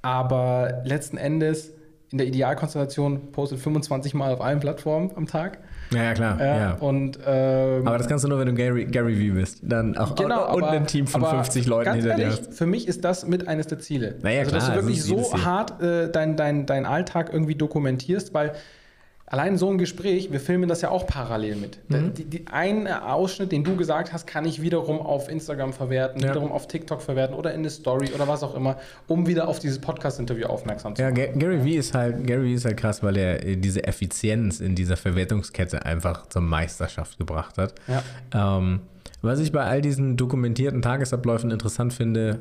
Speaker 2: aber letzten Endes in der Idealkonstellation postet 25 Mal auf allen Plattformen am Tag.
Speaker 1: Ja, ja klar. Ja, ja.
Speaker 2: Und, ähm,
Speaker 1: aber das kannst du nur, wenn du Gary, Gary V bist. Dann auch
Speaker 2: genau,
Speaker 1: und aber, ein Team von 50 Leuten hinter
Speaker 2: ehrlich,
Speaker 1: dir hast.
Speaker 2: Für mich ist das mit eines der Ziele.
Speaker 1: Naja,
Speaker 2: also,
Speaker 1: klar,
Speaker 2: dass du wirklich so hart äh, deinen dein, dein Alltag irgendwie dokumentierst, weil allein so ein Gespräch, wir filmen das ja auch parallel mit. Mhm. Die, die, ein Ausschnitt, den du gesagt hast, kann ich wiederum auf Instagram verwerten, ja. wiederum auf TikTok verwerten oder in eine Story oder was auch immer, um wieder auf dieses Podcast-Interview aufmerksam zu
Speaker 1: machen. Ja, Gary Vee ist halt, Gary Vee ist halt krass, weil er äh, diese Effizienz in dieser Verwertungskette einfach zur Meisterschaft gebracht hat. Ja. Ähm, was ich bei all diesen dokumentierten Tagesabläufen interessant finde,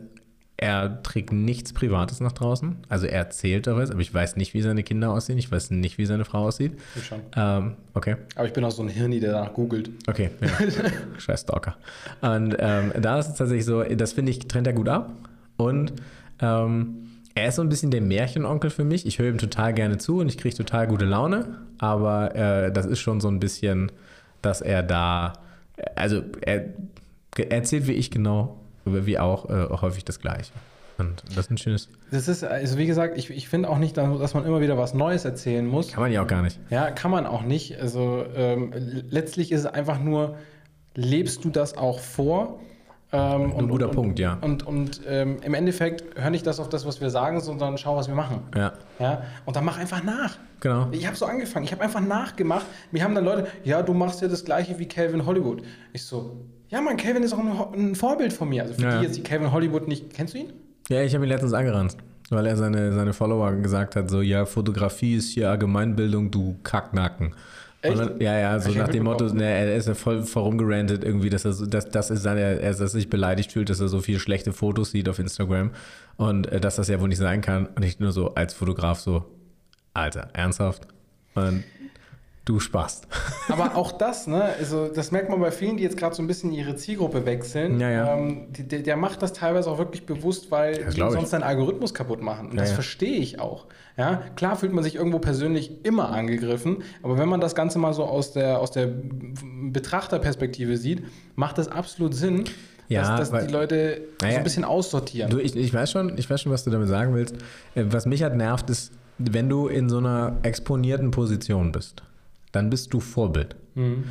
Speaker 1: er trägt nichts Privates nach draußen. Also er erzählt da was, aber ich weiß nicht, wie seine Kinder aussehen. Ich weiß nicht, wie seine Frau aussieht.
Speaker 2: Ich schon.
Speaker 1: Ähm, okay.
Speaker 2: Aber ich bin auch so ein Hirni, der danach googelt.
Speaker 1: Okay, ja. Scheiß Stalker. Und ähm, da ist es tatsächlich so, das finde ich, trennt er gut ab. Und ähm, er ist so ein bisschen der Märchenonkel für mich. Ich höre ihm total gerne zu und ich kriege total gute Laune. Aber äh, das ist schon so ein bisschen, dass er da, also er, er erzählt wie ich genau wie auch äh, häufig das Gleiche. Und das ist ein schönes.
Speaker 2: Das ist, also wie gesagt, ich, ich finde auch nicht, dass man immer wieder was Neues erzählen muss.
Speaker 1: Kann man ja auch gar nicht.
Speaker 2: Ja, kann man auch nicht. Also ähm, letztlich ist es einfach nur, lebst du das auch vor?
Speaker 1: Ähm, ein guter
Speaker 2: und,
Speaker 1: Punkt, ja.
Speaker 2: Und, und ähm, im Endeffekt hör nicht das auf das, was wir sagen, sondern schau, was wir machen.
Speaker 1: Ja.
Speaker 2: ja? Und dann mach einfach nach.
Speaker 1: Genau.
Speaker 2: Ich habe so angefangen. Ich habe einfach nachgemacht. Mir haben dann Leute, ja, du machst ja das gleiche wie Calvin Hollywood. Ich so, ja, mein Calvin ist auch ein, ein Vorbild von mir. Also für ja. die jetzt, die Calvin Hollywood nicht, kennst du ihn?
Speaker 1: Ja, ich habe ihn letztens angerannt, weil er seine, seine Follower gesagt hat, so, ja, Fotografie ist hier Allgemeinbildung, du Kacknacken. Dann, ja, ja, so nach dem Motto, ne, er ist ja voll vorumgerantet irgendwie, dass er, so, dass, das ist seine, er, dass sich beleidigt fühlt, dass er so viele schlechte Fotos sieht auf Instagram und äh, dass das ja wohl nicht sein kann. Und ich nur so als Fotograf so, Alter, ernsthaft? Und du Spaß.
Speaker 2: Aber auch das, ne, also das merkt man bei vielen, die jetzt gerade so ein bisschen ihre Zielgruppe wechseln.
Speaker 1: Ja, ja.
Speaker 2: Ähm, die, der, der, macht das teilweise auch wirklich bewusst, weil die sonst seinen Algorithmus kaputt machen. Und ja, das verstehe ich auch. Ja, klar fühlt man sich irgendwo persönlich immer angegriffen, aber wenn man das Ganze mal so aus der, aus der Betrachterperspektive sieht, macht das absolut Sinn. Dass, dass weil, die Leute naja, so ein bisschen aussortieren.
Speaker 1: Du, ich, ich, weiß schon, ich weiß schon, was du damit sagen willst. Äh, was mich halt nervt, ist, wenn du in so einer exponierten Position bist dann bist du Vorbild. Mhm.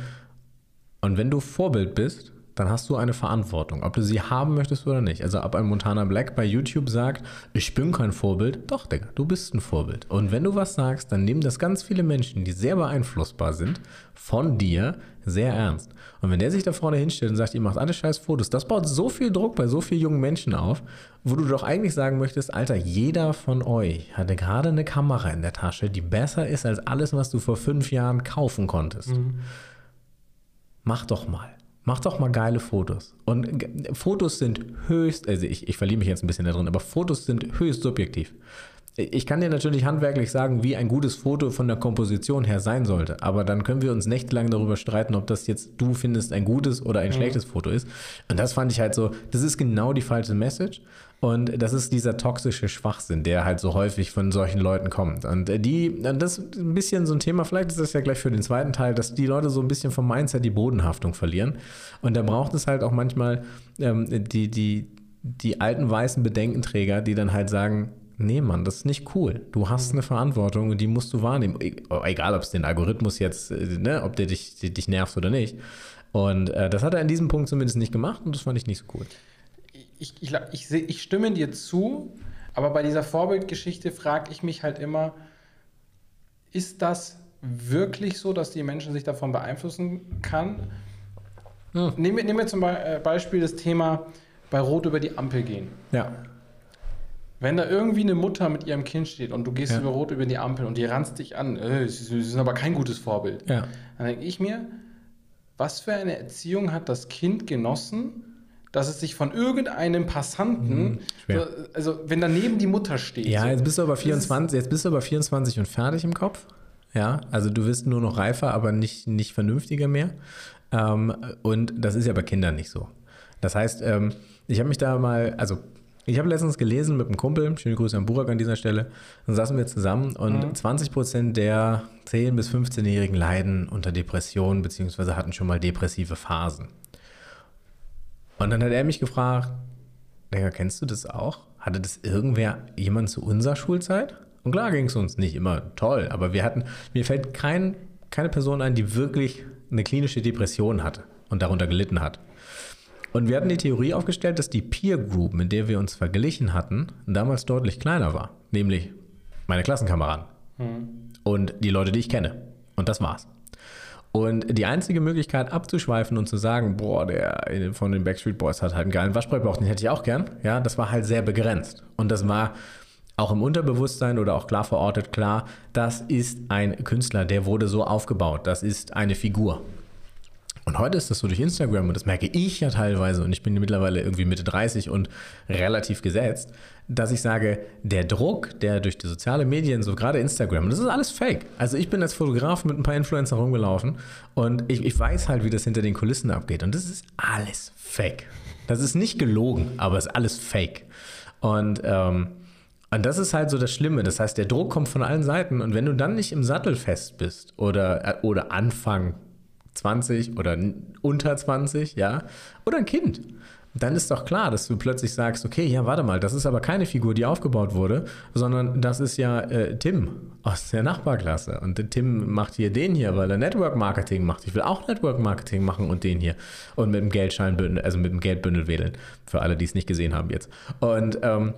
Speaker 1: Und wenn du Vorbild bist, dann hast du eine Verantwortung, ob du sie haben möchtest oder nicht. Also ob ein Montana Black bei YouTube sagt, ich bin kein Vorbild, doch, Digga, du bist ein Vorbild. Und wenn du was sagst, dann nehmen das ganz viele Menschen, die sehr beeinflussbar sind, von dir sehr ernst. Und wenn der sich da vorne hinstellt und sagt, ihr macht alle scheiß Fotos, das baut so viel Druck bei so vielen jungen Menschen auf, wo du doch eigentlich sagen möchtest, Alter, jeder von euch hatte gerade eine Kamera in der Tasche, die besser ist als alles, was du vor fünf Jahren kaufen konntest. Mhm. Mach doch mal. Mach doch mal geile Fotos. Und Fotos sind höchst, also ich, ich verliere mich jetzt ein bisschen da drin, aber Fotos sind höchst subjektiv. Ich kann dir natürlich handwerklich sagen, wie ein gutes Foto von der Komposition her sein sollte, aber dann können wir uns nächtelang darüber streiten, ob das jetzt du findest ein gutes oder ein mhm. schlechtes Foto ist. Und das fand ich halt so, das ist genau die falsche Message. Und das ist dieser toxische Schwachsinn, der halt so häufig von solchen Leuten kommt. Und die, das ist ein bisschen so ein Thema, vielleicht ist das ja gleich für den zweiten Teil, dass die Leute so ein bisschen vom Mindset die Bodenhaftung verlieren. Und da braucht es halt auch manchmal ähm, die, die, die alten weißen Bedenkenträger, die dann halt sagen, nee Mann, das ist nicht cool. Du hast eine Verantwortung und die musst du wahrnehmen. E, egal, ob es den Algorithmus jetzt, äh, ne, ob der dich, dich nervt oder nicht. Und äh, das hat er in diesem Punkt zumindest nicht gemacht und das fand ich nicht so cool.
Speaker 2: Ich, ich, ich, ich stimme dir zu, aber bei dieser Vorbildgeschichte frage ich mich halt immer, ist das wirklich so, dass die Menschen sich davon beeinflussen kann? Hm. Nehmen, nehmen wir zum äh, Beispiel das Thema bei Rot über die Ampel gehen.
Speaker 1: Ja.
Speaker 2: Wenn da irgendwie eine Mutter mit ihrem Kind steht und du gehst ja. über Rot über die Ampel und die ranzt dich an, äh, sie, sind aber kein gutes Vorbild,
Speaker 1: ja.
Speaker 2: dann denke ich mir, was für eine Erziehung hat das Kind genossen, dass es sich von irgendeinem Passanten, mhm, also wenn daneben die Mutter steht.
Speaker 1: Ja, so, jetzt bist du aber 24, jetzt bist du aber 24 und fertig im Kopf. Ja, also du wirst nur noch reifer, aber nicht, nicht vernünftiger mehr. Ähm, und das ist ja bei Kindern nicht so. Das heißt, ähm, ich habe mich da mal, also ich habe letztens gelesen mit einem Kumpel, schöne Grüße an Burak an dieser Stelle, dann saßen wir zusammen und mhm. 20 Prozent der 10- bis 15-Jährigen leiden unter Depressionen beziehungsweise hatten schon mal depressive Phasen. Und dann hat er mich gefragt, Digga, kennst du das auch? Hatte das irgendwer, jemand zu unserer Schulzeit? Und klar ging es uns nicht immer toll, aber wir hatten, mir fällt kein, keine Person ein, die wirklich eine klinische Depression hatte und darunter gelitten hat. Und wir hatten die Theorie aufgestellt, dass die Peer Group, mit der wir uns verglichen hatten, damals deutlich kleiner war. Nämlich meine Klassenkameraden mhm. und die Leute, die ich kenne. Und das war's. Und die einzige Möglichkeit abzuschweifen und zu sagen, boah, der von den Backstreet Boys hat halt einen geilen Waschbrettbauch, den hätte ich auch gern, ja, das war halt sehr begrenzt. Und das war auch im Unterbewusstsein oder auch klar verortet klar, das ist ein Künstler, der wurde so aufgebaut, das ist eine Figur. Und heute ist das so durch Instagram und das merke ich ja teilweise und ich bin mittlerweile irgendwie Mitte 30 und relativ gesetzt, dass ich sage, der Druck, der durch die sozialen Medien, so gerade Instagram, das ist alles fake. Also ich bin als Fotograf mit ein paar Influencer rumgelaufen und ich, ich weiß halt, wie das hinter den Kulissen abgeht und das ist alles fake. Das ist nicht gelogen, aber es ist alles fake. Und ähm, und das ist halt so das Schlimme. Das heißt, der Druck kommt von allen Seiten. Und wenn du dann nicht im Sattel fest bist oder, äh, oder Anfang 20 oder unter 20, ja, oder ein Kind. Dann ist doch klar, dass du plötzlich sagst, okay, ja, warte mal, das ist aber keine Figur, die aufgebaut wurde, sondern das ist ja äh, Tim aus der Nachbarklasse. Und der Tim macht hier den hier, weil er Network Marketing macht. Ich will auch Network Marketing machen und den hier. Und mit dem Geldscheinbündel, also mit dem Geldbündel wählen. Für alle, die es nicht gesehen haben jetzt. Und ähm,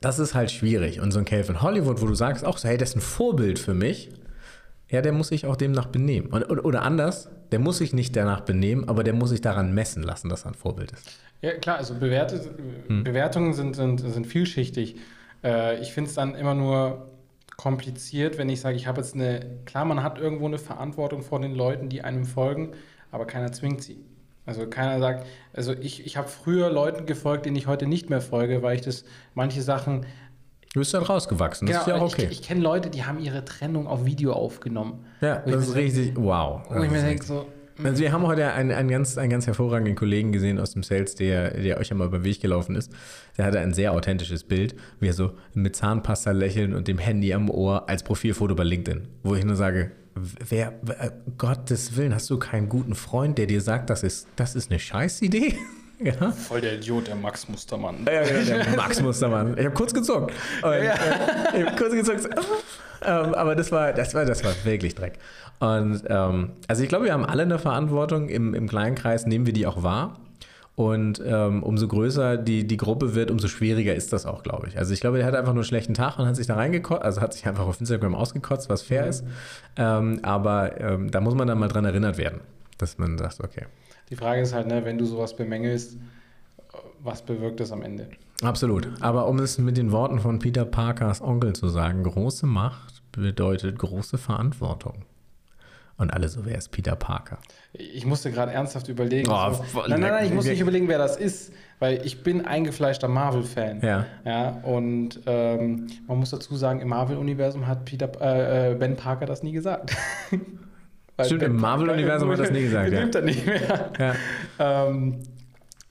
Speaker 1: das ist halt schwierig. Und so ein Calvin Hollywood, wo du sagst auch so, hey, das ist ein Vorbild für mich, ja, der muss sich auch demnach benehmen. Oder, oder anders, der muss sich nicht danach benehmen, aber der muss sich daran messen lassen, dass er ein Vorbild ist.
Speaker 2: Ja, klar, also Bewerte, hm. Bewertungen sind, sind, sind vielschichtig. Äh, ich finde es dann immer nur kompliziert, wenn ich sage, ich habe jetzt eine, klar, man hat irgendwo eine Verantwortung vor den Leuten, die einem folgen, aber keiner zwingt sie. Also keiner sagt, also ich, ich habe früher Leuten gefolgt, denen ich heute nicht mehr folge, weil ich das manche Sachen
Speaker 1: Du bist dann rausgewachsen, das genau, ist ja auch okay.
Speaker 2: Ich, ich kenne Leute, die haben ihre Trennung auf Video aufgenommen.
Speaker 1: Ja, das ist richtig, wow.
Speaker 2: Wo ich mir denke so...
Speaker 1: Also wir haben heute einen, einen, ganz, einen ganz hervorragenden Kollegen gesehen aus dem Sales, der, der euch einmal über den Weg gelaufen ist. Der hatte ein sehr authentisches Bild, wie er so mit Zahnpasta lächeln und dem Handy am Ohr als Profilfoto bei LinkedIn. Wo ich nur sage, wer, wer Gottes Willen, hast du keinen guten Freund, der dir sagt, das ist, das ist eine Scheißidee? Ja.
Speaker 2: Voll der Idiot, der Max Mustermann.
Speaker 1: Ja, genau, der Max Mustermann. Ich habe kurz gezuckt. Und, äh, ich habe kurz gezuckt. ähm, aber das war, das, war, das war wirklich Dreck. Und ähm, also ich glaube, wir haben alle eine Verantwortung. Im, Im kleinen Kreis nehmen wir die auch wahr. Und ähm, umso größer die, die Gruppe wird, umso schwieriger ist das auch, glaube ich. Also ich glaube, der hat einfach nur einen schlechten Tag und hat sich da reingekotzt, also hat sich einfach auf Instagram ausgekotzt, was fair ist. Ähm, aber ähm, da muss man dann mal dran erinnert werden, dass man sagt, okay.
Speaker 2: Die Frage ist halt, ne, wenn du sowas bemängelst, was bewirkt das am Ende?
Speaker 1: Absolut. Aber um es mit den Worten von Peter Parkers Onkel zu sagen, große Macht bedeutet große Verantwortung. Und alle so, wer ist Peter Parker?
Speaker 2: Ich musste gerade ernsthaft überlegen.
Speaker 1: Oh,
Speaker 2: so, nein, nein, nein, ich muss nicht überlegen, wer das ist, weil ich bin eingefleischter Marvel-Fan.
Speaker 1: Ja.
Speaker 2: Ja, und ähm, man muss dazu sagen, im Marvel-Universum hat Peter, äh, äh, Ben Parker das nie gesagt.
Speaker 1: Stimmt, im Marvel-Universum hat er das nie gesagt, ja.
Speaker 2: Lebt er nicht mehr.
Speaker 1: Ja.
Speaker 2: Ähm,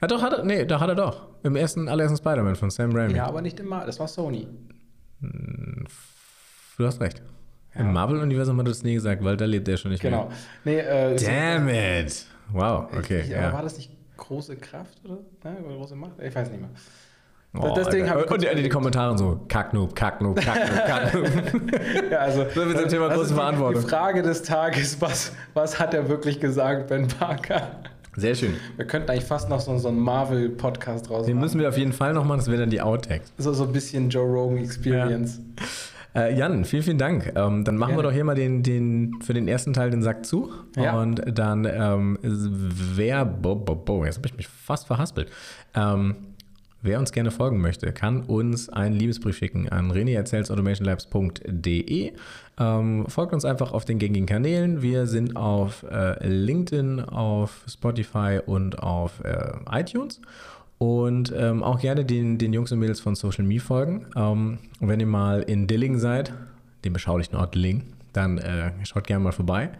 Speaker 1: ja doch, hat er, nee, da hat er doch. Im ersten, allerersten Spider-Man von Sam Raimi.
Speaker 2: ja, aber nicht im Marvel, das war Sony.
Speaker 1: Du hast recht.
Speaker 2: Ja.
Speaker 1: Im Marvel-Universum hat er das nie gesagt, weil da lebt er schon nicht
Speaker 2: Genau. Nee, äh, ist-
Speaker 1: mehr. Damn it. Wow, okay.
Speaker 2: Ich, aber war
Speaker 1: ja.
Speaker 2: das nicht große Kraft oder? Ne, oder große Macht? Ich weiß nicht mehr.
Speaker 1: Oh,
Speaker 2: deswegen ich
Speaker 1: und, die
Speaker 2: überlegt.
Speaker 1: Kommentare so, Kacknoob, Kacknoob, Kacknoob, Kacknoob.
Speaker 2: Ja, also,
Speaker 1: So mit dem Thema
Speaker 2: das
Speaker 1: große Verantwortung.
Speaker 2: Die Frage des Tages, was, was hat er wirklich gesagt, Ben Parker?
Speaker 1: Sehr schön.
Speaker 2: Wir könnten eigentlich fast noch so, so einen Marvel-Podcast raus
Speaker 1: Den
Speaker 2: machen.
Speaker 1: müssen wir auf jeden Fall noch machen, das wäre dann die Outtakes.
Speaker 2: So, so ein bisschen Joe Rogan Experience.
Speaker 1: Äh, Jan, vielen, vielen Dank. Ähm, dann machen wir
Speaker 2: Gerne.
Speaker 1: doch hier mal den, den, für den ersten Teil den Sack zu.
Speaker 2: Ja.
Speaker 1: Und dann, ähm, wer, bo, bo, bo, jetzt habe ich mich fast verhaspelt. Ähm, wer uns gerne folgen möchte, kann uns einen Liebesbrief schicken an reneerzählsautomationlabs.de. Ähm, folgt uns einfach auf den gängigen Kanälen. Wir sind auf äh, LinkedIn, auf Spotify und auf äh, iTunes. Und ähm, auch gerne den, den Jungs und Mädels von Social Me folgen. Ähm, wenn ihr mal in Dilling seid, dem beschaulichen Ort Dilling, dann äh, schaut gerne mal vorbei.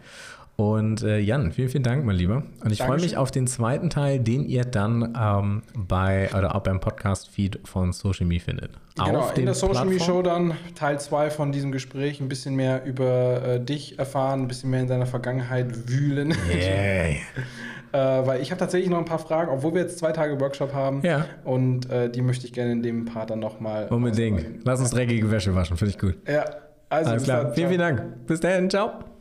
Speaker 1: Und äh, Jan, vielen, vielen Dank, mein Lieber. Und ich freue mich auf den zweiten Teil, den ihr dann ähm, bei oder auch beim Podcast-Feed von Social Me findet.
Speaker 2: Genau,
Speaker 1: auf
Speaker 2: in der Social Media Show dann Teil 2 von diesem Gespräch, ein bisschen mehr über äh, dich erfahren, ein bisschen mehr in deiner Vergangenheit wühlen.
Speaker 1: Yay.
Speaker 2: äh, weil ich habe tatsächlich noch ein paar Fragen, obwohl wir jetzt zwei Tage Workshop haben.
Speaker 1: Ja.
Speaker 2: Und äh, die möchte ich gerne in dem Part dann nochmal.
Speaker 1: Unbedingt. Lass uns dreckige Wäsche waschen, finde ich gut.
Speaker 2: Ja, also
Speaker 1: Alles klar.
Speaker 2: dann.
Speaker 1: Vielen, vielen Dank. Bis dahin. Ciao.